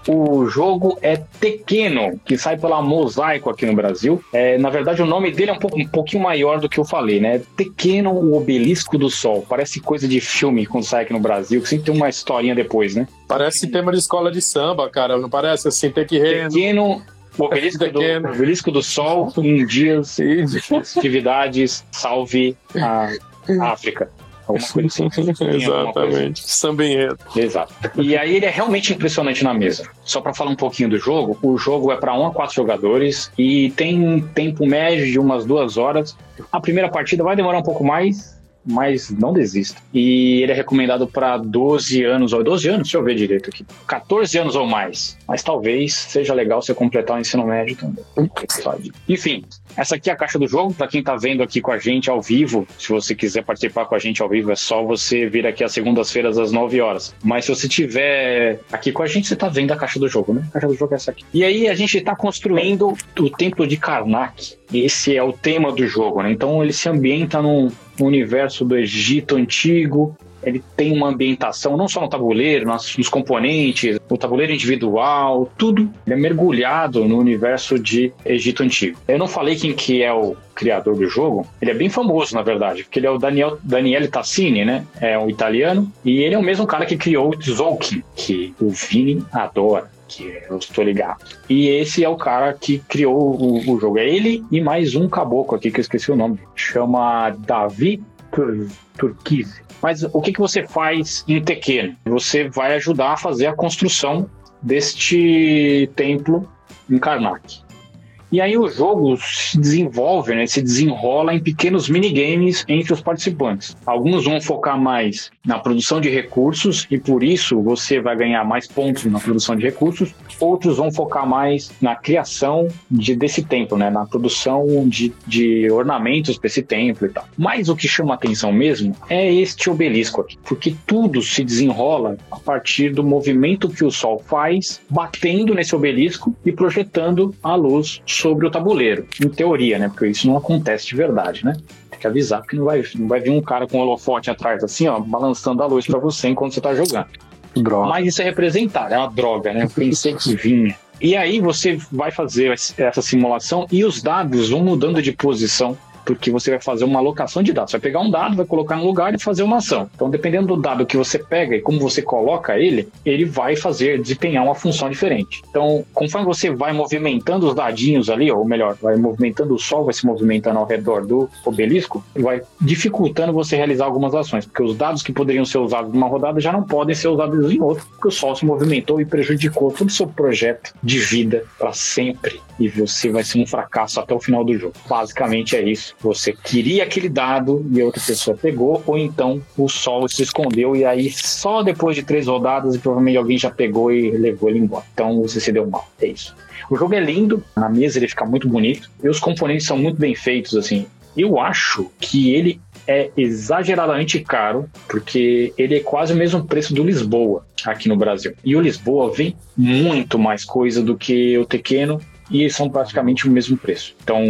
E: o jogo é Tequeno, que sai pela Mosaico aqui no Brasil. É, na verdade, o nome dele é um, pouco, um pouquinho maior do que eu falei, né? Tequeno, o Obelisco do Sol. Parece coisa de filme quando sai aqui no Brasil, que sempre tem uma historinha depois, né?
B: Parece tema de escola de samba, cara. Não parece assim? Tem que re...
E: Pequeno, o obelisco, do, obelisco do Sol em dias atividades salve a África. Alguma coisa assim.
B: Exatamente. Samba enredo.
E: Exato. E aí ele é realmente impressionante na mesa. Só pra falar um pouquinho do jogo, o jogo é pra 1 a 4 jogadores e tem um tempo médio de umas duas horas. A primeira partida vai demorar um pouco mais, mas não desista. E ele é recomendado para 12 anos, ou 12 anos, deixa eu ver direito aqui. 14 anos ou mais. Mas talvez seja legal você completar o ensino médio também. Enfim, essa aqui é a caixa do jogo. Para quem tá vendo aqui com a gente ao vivo, se você quiser participar com a gente ao vivo, é só você vir aqui às segundas-feiras às 9 horas. Mas se você tiver aqui com a gente, você tá vendo a caixa do jogo, né? A caixa do jogo é essa aqui. E aí a gente tá construindo o templo de Karnak. Esse é o tema do jogo, né? Então ele se ambienta num no universo do Egito antigo. Ele tem uma ambientação não só no tabuleiro, nos, nos componentes, no tabuleiro individual, tudo. Ele é mergulhado no universo de Egito antigo. Eu não falei quem que é o criador do jogo. Ele é bem famoso, na verdade, porque ele é o Daniel, Daniele Tassini, né? É um italiano. E ele é o mesmo cara que criou o Tzolk'in, que o Vini adora que eu estou ligado. E esse é o cara que criou o, o, jogo. É ele e mais um caboclo aqui que eu esqueci o nome. Chama Davi Tur Turquise. Mas o que, que você faz em Tekken? Você vai ajudar a fazer a construção deste templo em Karnak. E aí o jogo se desenvolve, né, se desenrola em pequenos minigames entre os participantes. Alguns vão focar mais na produção de recursos e por isso você vai ganhar mais pontos na produção de recursos. Outros vão focar mais na criação de, desse templo, né, na produção de, de ornamentos para esse templo e tal. Mas o que chama atenção mesmo é este obelisco aqui, porque tudo se desenrola a partir do movimento que o Sol faz, batendo nesse obelisco e projetando a luz sobre o tabuleiro, em teoria, né? Porque isso não acontece de verdade, né? Tem que avisar, porque não vai, não vai vir um cara com um holofote atrás, assim, ó, balançando a luz para você enquanto você tá jogando.
C: Droga.
E: Mas isso é representado, é uma droga, né? Eu pensei que vinha. E aí você vai fazer essa simulação e os dados vão mudando de posição porque você vai fazer uma alocação de dados. Você vai pegar um dado, vai colocar no lugar e fazer uma ação. Então, dependendo do dado que você pega e como você coloca ele, ele vai fazer, desempenhar uma função diferente. Então, conforme você vai movimentando os dadinhos ali, ou melhor, vai movimentando o sol, vai se movimentando ao redor do obelisco, vai dificultando você realizar algumas ações, porque os dados que poderiam ser usados numa rodada já não podem ser usados em outra, porque o sol se movimentou e prejudicou todo o seu projeto de vida para sempre. E você vai ser um fracasso até o final do jogo. Basicamente é isso. Você queria aquele dado e outra pessoa pegou, ou então o sol se escondeu e aí só depois de três rodadas provavelmente alguém já pegou e levou ele embora. Então você se deu mal. É isso. O jogo é lindo, na mesa ele fica muito bonito e os componentes são muito bem feitos, assim. Eu acho que ele é exageradamente caro, porque ele é quase o mesmo preço do Lisboa aqui no Brasil. E o Lisboa vem muito mais coisa do que o Tequeno e são praticamente o mesmo preço. Então,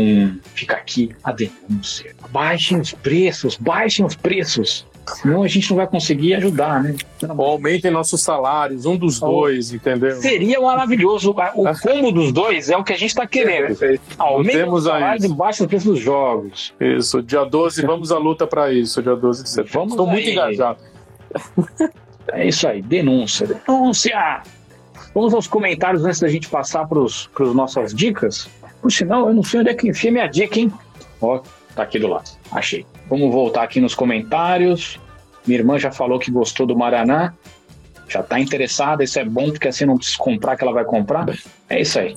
E: fica aqui a denúncia. Baixem os preços, baixem os preços. Senão a gente não vai conseguir ajudar, né?
B: Aumentem nossos salários, um dos dois, entendeu?
E: Seria maravilhoso. O combo dos dois é o que a gente está querendo. Aumentem os salários e baixem os preços dos jogos.
B: Isso, dia 12, vamos à luta para isso, dia 12 de setembro.
E: Vamos
B: Estou muito engajado.
E: É isso aí, denúncia. Denúncia! Vamos aos comentários antes da gente passar para as nossas dicas. Por sinal, eu não sei onde é que enfia minha dica, hein? Ó, tá aqui do lado. Achei. Vamos voltar aqui nos comentários. Minha irmã já falou que gostou do Maraná. Já tá interessada. Isso é bom porque assim não precisa comprar que ela vai comprar. É isso aí.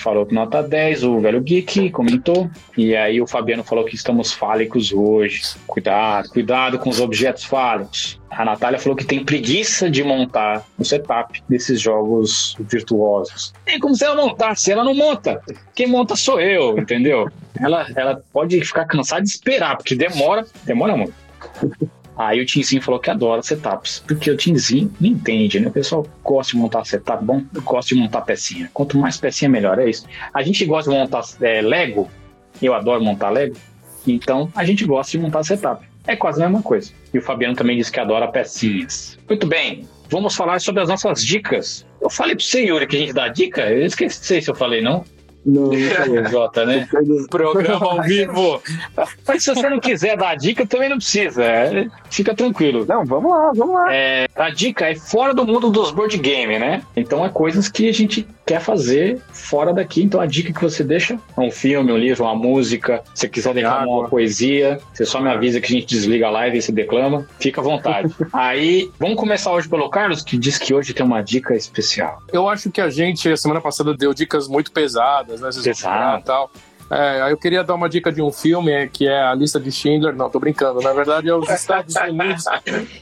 E: Falou nota 10, o velho Geek comentou. E aí o Fabiano falou que estamos fálicos hoje. Cuidado, cuidado com os objetos fálicos. A Natália falou que tem preguiça de montar o setup desses jogos virtuosos. Tem como se ela montasse, ela não monta. Quem monta sou eu, entendeu? Ela, ela pode ficar cansada de esperar, porque demora, demora muito. Aí o Tinzinho falou que adora setups, porque o Tinzinho não entende, né? O pessoal gosta de montar setup bom, eu gosto de montar pecinha. Quanto mais pecinha, melhor, é isso. A gente gosta de montar é, Lego, eu adoro montar Lego, então a gente gosta de montar setup. É quase a mesma coisa. E o Fabiano também disse que adora pecinhas. Muito bem, vamos falar sobre as nossas dicas. Eu falei você, Yuri, que a gente dá dica? Eu esqueci se eu falei, não.
C: Não, não falou.
E: Jota, né?
B: Programa ao vivo.
E: Mas se você não quiser dar dica, também não precisa. é, Fica tranquilo.
C: Não, vamos lá, vamos lá.
E: É, a dica é fora do mundo dos board game, né? Então é coisas que a gente quer fazer fora daqui. Então a dica que você deixa é um filme, um livro, uma música. Se quiser declamar
B: Água.
E: uma poesia, você só me avisa que a gente desliga a live e você declama. Fica à vontade. Aí, vamos começar hoje pelo Carlos, que diz que hoje tem uma dica especial.
B: Eu acho que a gente, a semana passada, deu dicas muito pesadas, né? Vocês e tal. É, eu queria dar uma dica de um filme é, que é a lista de Schindler. Não, tô brincando. Na verdade, é os Estados Unidos.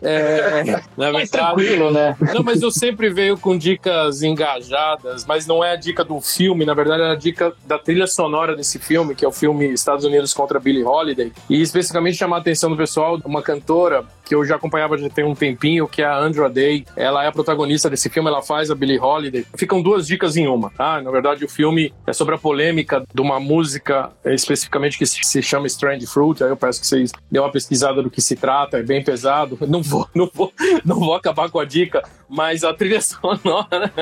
B: É, na
E: Mais
B: verdade,
E: tranquilo, né?
B: Não, mas eu sempre veio com dicas engajadas, mas não é a dica do filme, na verdade é a dica da trilha sonora desse filme, que é o filme Estados Unidos contra Billie Holiday. E especificamente chamar a atenção do pessoal, uma cantora que eu já acompanhava já tem um tempinho, que é a Andra Day. Ela é a protagonista desse filme, ela faz a Billie Holiday. Ficam duas dicas em uma, tá? Na verdade, o filme é sobre a polêmica de uma música eh, especificamente que se se chama Strange Fruit. Aí eu peço que vocês dêem uma pesquisada do que se trata, é bem pesado. Não vou, não vou, não vou acabar com a dica, mas a trilha sonora,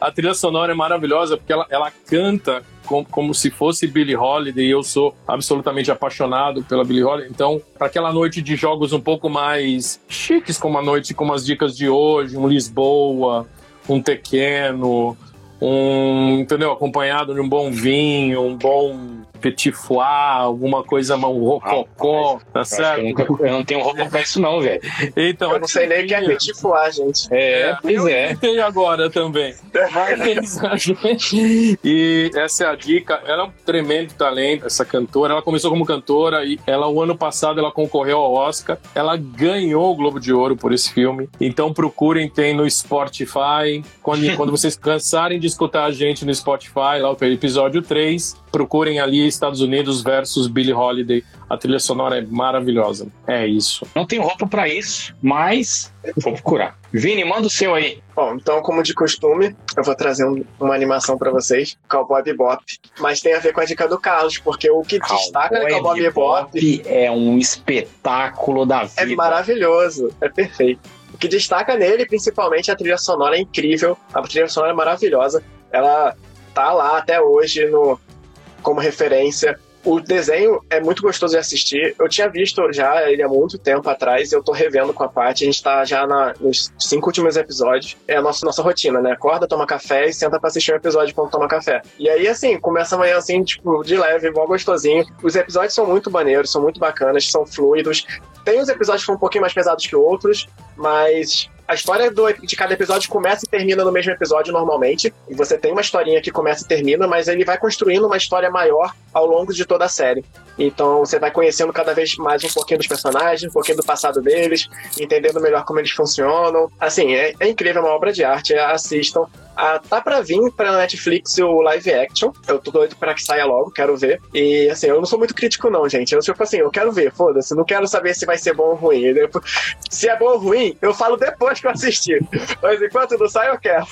B: a trilha sonora é maravilhosa porque ela, ela canta como, como se fosse Billie Holiday e eu sou absolutamente apaixonado pela Billie Holiday. Então, para aquela noite de jogos um pouco mais chiques, como a noite como as dicas de hoje, um Lisboa, um Tequeno, um, entendeu? Acompanhado de um bom vinho, um bom petit foie, alguma coisa, um rococó, tá
E: Eu, acho que eu
B: certo?
E: nunca- eu não tenho pra isso, não, velho.
B: Então,
F: Eu não sei nem o que é petit foie, gente.
E: É, pois
B: eu
E: é.
B: inventei agora também. Mas, e essa é a dica. Ela é um tremendo talento, essa cantora. Ela começou como cantora e ela, o ano passado, ela concorreu ao Oscar. Ela ganhou o Globo de Ouro por esse filme. Então procurem, tem no Spotify. Quando, quando vocês cansarem de escutar a gente no Spotify, lá o episódio 3, procurem ali Estados Unidos versus Billie Holiday. A trilha sonora é maravilhosa. É isso.
E: Não tenho roupa pra isso, mas vou procurar. Vini, manda o seu aí.
F: Bom, então, como de costume, eu vou trazer um- uma animação pra vocês, Cowboy Bebop. Mas tem a ver com a dica do Carlos, porque o que destaca no Cowboy Bebop
E: Bebop é um espetáculo da vida.
F: é maravilhoso, é perfeito. O que destaca nele, principalmente, a trilha sonora é incrível, a trilha sonora é maravilhosa. Ela tá lá até hoje no, como referência. O desenho é muito gostoso de assistir. Eu tinha visto já ele há muito tempo atrás e eu tô revendo com a Paty. A gente tá já na- nos cinco últimos episódios. É a nossa, nossa rotina, né? Acorda, toma café e senta pra assistir um episódio quando toma café. E aí, assim, começa amanhã assim, tipo, de leve, igual gostosinho. Os episódios são muito maneiros, são muito bacanas, são fluidos. Tem uns episódios que são um pouquinho mais pesados que outros, mas a história do- de cada episódio começa e termina no mesmo episódio normalmente. E você tem uma historinha que começa e termina, mas ele vai construindo uma história maior ao longo de toda a série. Então você vai conhecendo cada vez mais um pouquinho dos personagens, um pouquinho do passado deles, entendendo melhor como eles funcionam. Assim, é, é incrível, é uma obra de arte, é, assistam. Ah, tá pra vir pra Netflix o live action. Eu tô doido pra que saia logo, quero ver. E assim, eu não sou muito crítico, não, gente. Eu, tipo assim, eu quero ver, foda-se. Não quero saber se vai ser bom ou ruim. Depois- Se é bom ou ruim, eu falo depois que eu assistir. Mas enquanto não sai, eu quero.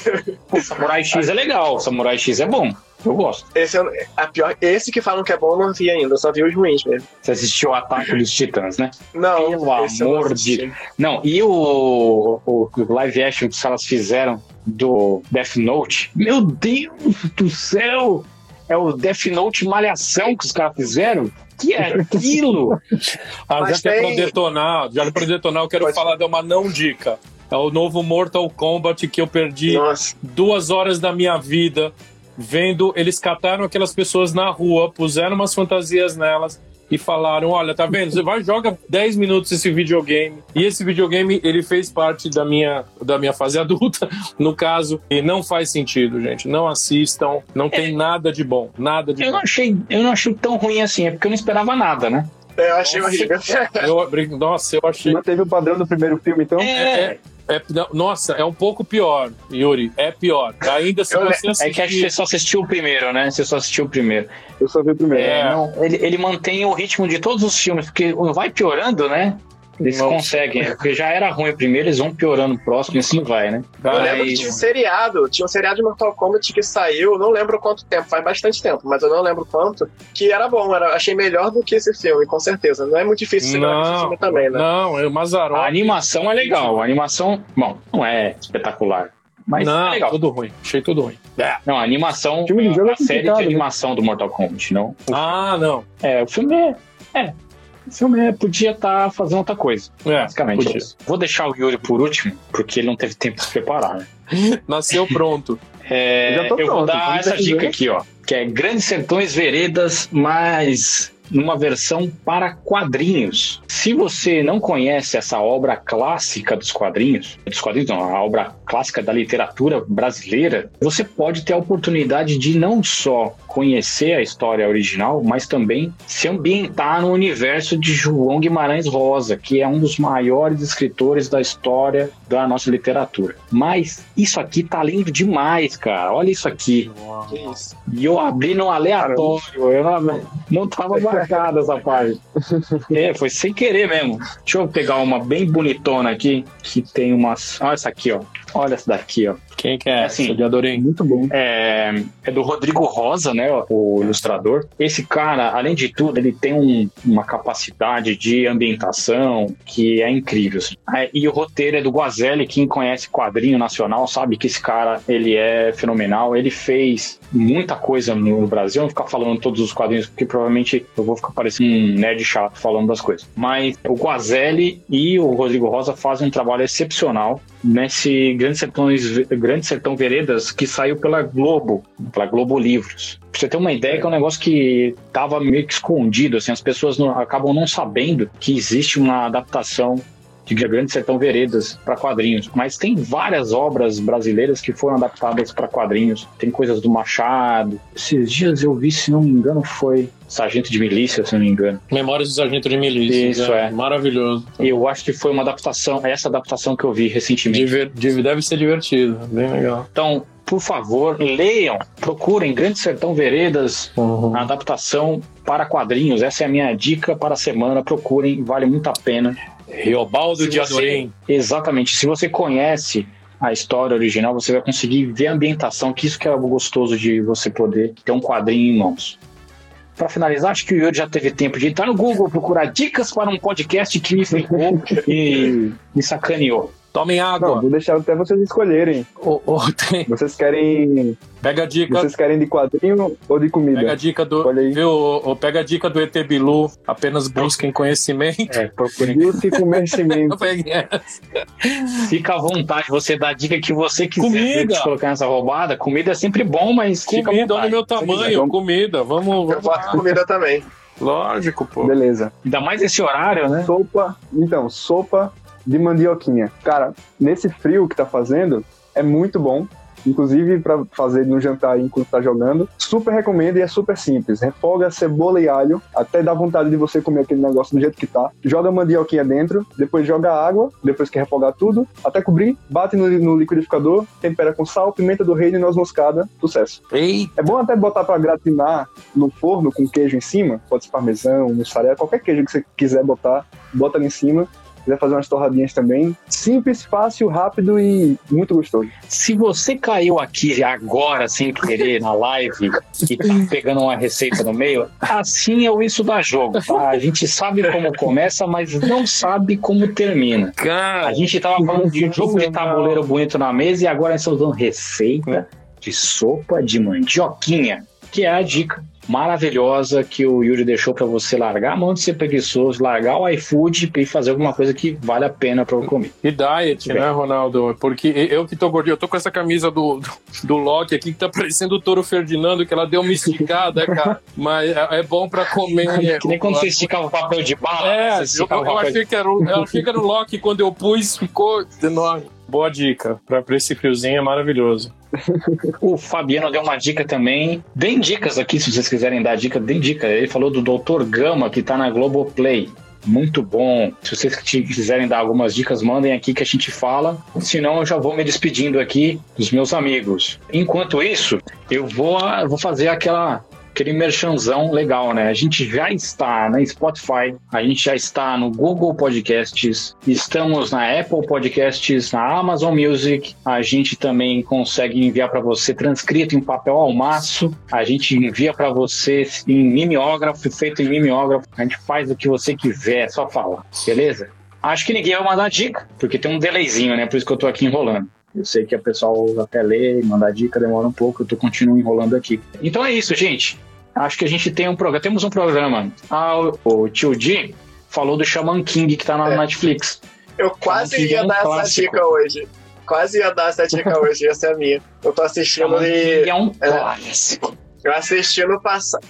E: O Samurai X é legal, o Samurai X é bom. Eu gosto.
F: Esse, eu- a pior, esse que falam que é bom, eu não vi ainda. Eu só vi os ruins mesmo.
E: Você assistiu o Ataque dos Titãs, né?
F: Não,
E: Pelo
F: não
E: amor
F: assisti.
E: de- Não, e o, o, o live action que os caras fizeram do Death Note? Meu Deus do céu! É o Death Note Malhação que os caras fizeram? Que é aquilo?
B: Ah, já que é pra
F: tem-
B: detonar, já é pra detonar, eu quero
F: Pode-
B: falar de uma não dica. É o novo Mortal Kombat que eu perdi
F: Nossa,
B: duas horas da minha vida vendo. Eles cataram aquelas pessoas na rua, puseram umas fantasias nelas e falaram: Olha, tá vendo? Você vai joga 10 minutos esse videogame. E esse videogame, ele fez parte da minha, da minha fase adulta, no caso, e não faz sentido, gente. Não assistam, não tem nada de bom. Nada de
E: Eu não
B: bom.
E: achei, eu não achei tão ruim assim, é porque eu não esperava nada, né?
F: eu achei
B: Nossa.
F: horrível.
B: Eu, nossa, eu achei.
C: Manteve o padrão do primeiro filme, então?
B: É, é- não, nossa, é um pouco pior, Yuri. É pior. Ainda se
F: Eu-
B: você
E: É que acho que você
B: assistir.
E: só assistiu o primeiro, né? Você só assistiu o primeiro.
C: Eu só vi o primeiro.
B: É.
E: Não, ele, ele mantém o ritmo de todos os filmes, porque vai piorando, né? Eles
B: Não.
E: conseguem, é, porque já era ruim primeiro, eles vão piorando o próximo e assim vai, né?
F: Eu lembro que tinha um seriado, tinha um seriado de Mortal Kombat que saiu, não lembro quanto tempo, faz bastante tempo, mas eu não lembro quanto, que era bom, era, achei melhor do que esse filme, com certeza. Não é muito difícil segurar esse
B: Não,
F: filme também, né?
B: não, é o Mazarop.
E: A animação é legal, a animação, bom, não é espetacular, mas
B: não,
E: é legal.
B: tudo ruim. Achei tudo ruim.
E: Não, a animação,
C: Filme de jogo é
E: a série de
C: né?
E: animação do Mortal Kombat, não.
B: Ah, não.
E: É, o filme é, é, filme é, podia estar fazendo outra coisa,
B: É,
E: basicamente
B: podia.
E: isso. Vou deixar o Yuri por último, porque ele não teve tempo de se preparar, né?
B: Nasceu pronto.
E: É,
C: Eu já tô
E: eu vou
C: pronto,
E: dar
C: vamos
E: essa dica aqui, ó. Que é Grandes Sertões Veredas, mas numa versão para quadrinhos. Se você não conhece essa obra clássica dos quadrinhos, dos quadrinhos não, a obra clássica da literatura brasileira, você pode ter a oportunidade de não só conhecer a história original, mas também se ambientar no universo de João Guimarães Rosa, que é um dos maiores escritores da história da nossa literatura. Mas isso aqui tá lindo demais, cara. Olha isso aqui. E eu abri no aleatório. Eu não, não tava marcada essa parte. É, foi sem querer mesmo. Deixa eu pegar uma bem bonitona aqui, que tem umas. Olha essa aqui, ó. Olha essa daqui, ó.
B: Quem que é?
E: Assim,
B: essa de Adorim?
C: Muito bom.
E: É, é do Rodrigo Rosa, né? O ilustrador. Esse cara, além de tudo, ele tem um- uma capacidade de ambientação que é incrível. assim. É, e o roteiro é do Guazelli. Quem conhece quadrinho nacional sabe que esse cara ele é fenomenal. Ele fez muita coisa no Brasil. Eu não vou ficar falando todos os quadrinhos, porque provavelmente eu vou ficar parecendo um nerd chato falando das coisas. Mas o Guazelli e o Rodrigo Rosa fazem um trabalho excepcional. Nesse Grande, Sertões, Grande Sertão Veredas que saiu pela Globo, pela Globo Livros. Pra você ter uma ideia, que é um negócio que tava meio que escondido, assim, as pessoas não, acabam não sabendo que existe uma adaptação de Grande Sertão Veredas para quadrinhos. Mas tem várias obras brasileiras que foram adaptadas para quadrinhos. Tem coisas do Machado. Esses dias eu vi, se não me engano, foi Sargento de Milícia, se não me engano.
B: Memórias do Sargento de Milícia.
E: Isso, é.
B: Maravilhoso.
E: E eu acho que foi uma adaptação, essa adaptação que eu vi recentemente.
B: Diver- div- deve ser divertido, bem legal.
E: Então, por favor, leiam, procurem Grande Sertão Veredas,
B: Uhum.
E: a adaptação para quadrinhos. Essa é a minha dica para a semana. Procurem, vale muito a pena.
B: Riobaldo
E: Se
B: de Adorim.
E: Exatamente. Se você conhece a história original, você vai conseguir ver a ambientação, que isso que é algo gostoso de você poder ter um quadrinho em mãos. Para finalizar, acho que o Yuri já teve tempo de entrar no Google, procurar dicas para um podcast que me ferrou e me sacaneou.
B: Tomem
C: Não,
B: água.
C: vou deixar até vocês escolherem.
B: Ô, ô, tem-
C: Vocês querem.
B: Pega a dica.
C: Vocês querem de quadrinho ou de comida?
B: Pega a dica do.
C: Olha aí.
B: Viu, ô, pega a dica do ET Bilu. Apenas busquem conhecimento.
E: É, procurem.
C: Busque conhecimento.
B: Eu peguei essa.
E: Fica à vontade, você dá a dica que você quiser
B: Comida.
E: de colocar nessa roubada. Comida é sempre bom, mas fica à
B: Comida, olha o
E: vontade.
B: meu tamanho.
C: Vamos-
B: Comida. Vamos.
F: Eu
B: vamos
F: boto
B: lá.
F: comida também.
B: Lógico, pô.
C: Beleza.
E: Ainda mais esse horário, né?
C: Sopa. Então, sopa de mandioquinha. Cara, nesse frio que tá fazendo, é muito bom. Inclusive pra fazer no jantar enquanto tá jogando. Super recomendo e é super simples. Refoga cebola e alho, até dá vontade de você comer aquele negócio do jeito que tá. Joga a mandioquinha dentro, depois joga água, depois que refogar tudo, até cobrir, bate no, no liquidificador, tempera com sal, pimenta do reino e noz moscada. Sucesso. É bom até botar pra gratinar no forno com queijo em cima, pode ser parmesão, mussarela, qualquer queijo que você quiser botar, bota ali em cima. Quiser fazer umas torradinhas também. Simples, fácil, rápido e muito gostoso.
E: Se você caiu aqui agora sem querer na live e tá pegando uma receita no meio, assim é o isso da jogo. tá? A gente sabe como começa, mas não sabe como termina.
B: cara.
E: A gente tava falando de jogo de tabuleiro bonito na mesa e agora nós estamos dando receita de sopa de mandioquinha, que é a dica maravilhosa que o Yuri deixou para você largar a mão de ser preguiçoso, largar o iFood e fazer alguma coisa que vale a pena para eu comer.
B: E diet,
E: Bem.
B: né, Ronaldo? Porque eu que tô gordinho, eu tô com essa camisa do, do, do Loki aqui que tá parecendo o Touro Ferdinando, que ela deu uma esticada, cara. Mas é, é bom pra comer.
E: Que nem quando você esticava o papel de bala.
B: É, eu, eu achei que era o, eu achei que era o Loki quando eu pus, ficou enorme. Boa dica. Pra, pra esse friozinho é maravilhoso.
E: O Fabiano deu uma dica também. Deem dicas aqui, se vocês quiserem dar dica, deem dica. Ele falou do Dr. Gama, que tá na Globoplay. Muito bom. Se vocês quiserem dar algumas dicas, mandem aqui que a gente fala. Senão, eu já vou me despedindo aqui dos meus amigos. Enquanto isso, eu vou, eu vou fazer aquela. Aquele merchanzão legal, né? A gente já está na Spotify, a gente já está no Google Podcasts, estamos na Apple Podcasts, na Amazon Music. A gente também consegue enviar para você transcrito em papel ao maço. A gente envia para você em mimeógrafo, feito em mimeógrafo. A gente faz o que você quiser, é só falar, beleza? Acho que ninguém vai mandar dica, porque tem um delayzinho, né? Por isso que eu tô aqui enrolando. Eu sei que o pessoal até lê, mandar dica demora um pouco, eu tô continuo enrolando aqui. Então é isso, gente. Acho que a gente tem um programa. Temos um programa. Ah, o- tio Di falou do Shaman King que tá na
F: É.
E: Netflix.
F: Eu quase ia
E: é um
F: dar essa
E: clássico.
F: dica hoje. Quase ia dar essa dica hoje, essa é a minha. Eu tô assistindo
E: Shaman King
F: e.
E: é um clássico.
F: Eu assisti no passado.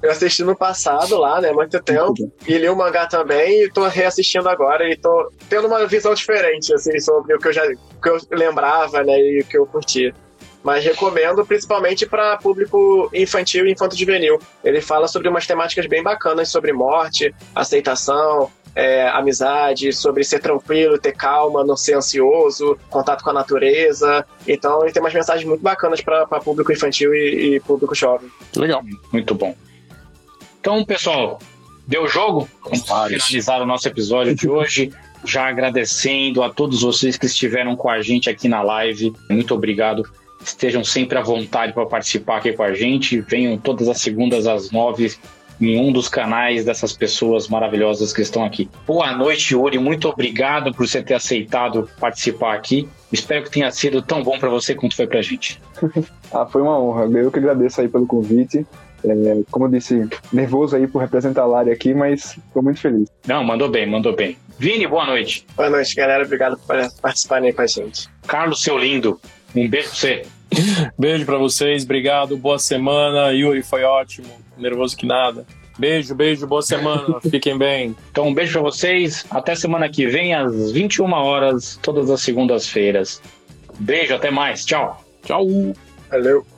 F: Eu assisti no passado lá, né? Muito tempo. E li o mangá também e tô reassistindo agora e tô tendo uma visão diferente, assim, sobre o que eu já que eu lembrava, né? E o que eu curtia. Mas recomendo principalmente para público infantil e infanto-juvenil. Ele fala sobre umas temáticas bem bacanas sobre morte, aceitação, é, amizade, sobre ser tranquilo, ter calma, não ser ansioso, contato com a natureza. Então ele tem umas mensagens muito bacanas para público infantil e, e público jovem.
B: Legal.
E: Muito bom. Então, pessoal, deu jogo? Vamos finalizar o nosso episódio de hoje. Já agradecendo a todos vocês que estiveram com a gente aqui na live. Muito obrigado. Estejam sempre à vontade para participar aqui com a gente. Venham todas as segundas às nove em um dos canais dessas pessoas maravilhosas que estão aqui. Boa noite, Yuri. Muito obrigado por você ter aceitado participar aqui. Espero que tenha sido tão bom para você quanto foi para a gente.
C: Ah, foi uma honra. Eu que agradeço aí pelo convite. É, como eu disse, nervoso aí por representar a Lari aqui, mas tô muito feliz.
E: Não, mandou bem, mandou bem. Vini, boa noite.
F: Boa noite, galera. Obrigado por participarem aí com a gente.
E: Carlos, seu lindo, um beijo pra você.
B: Beijo pra vocês, obrigado, boa semana. Yuri, foi ótimo, nervoso que nada. Beijo, beijo, boa semana, fiquem bem.
E: Então, um beijo pra vocês. Até semana que vem, às 21 horas, todas as segundas-feiras. Beijo, até mais. Tchau.
B: Tchau.
F: Valeu.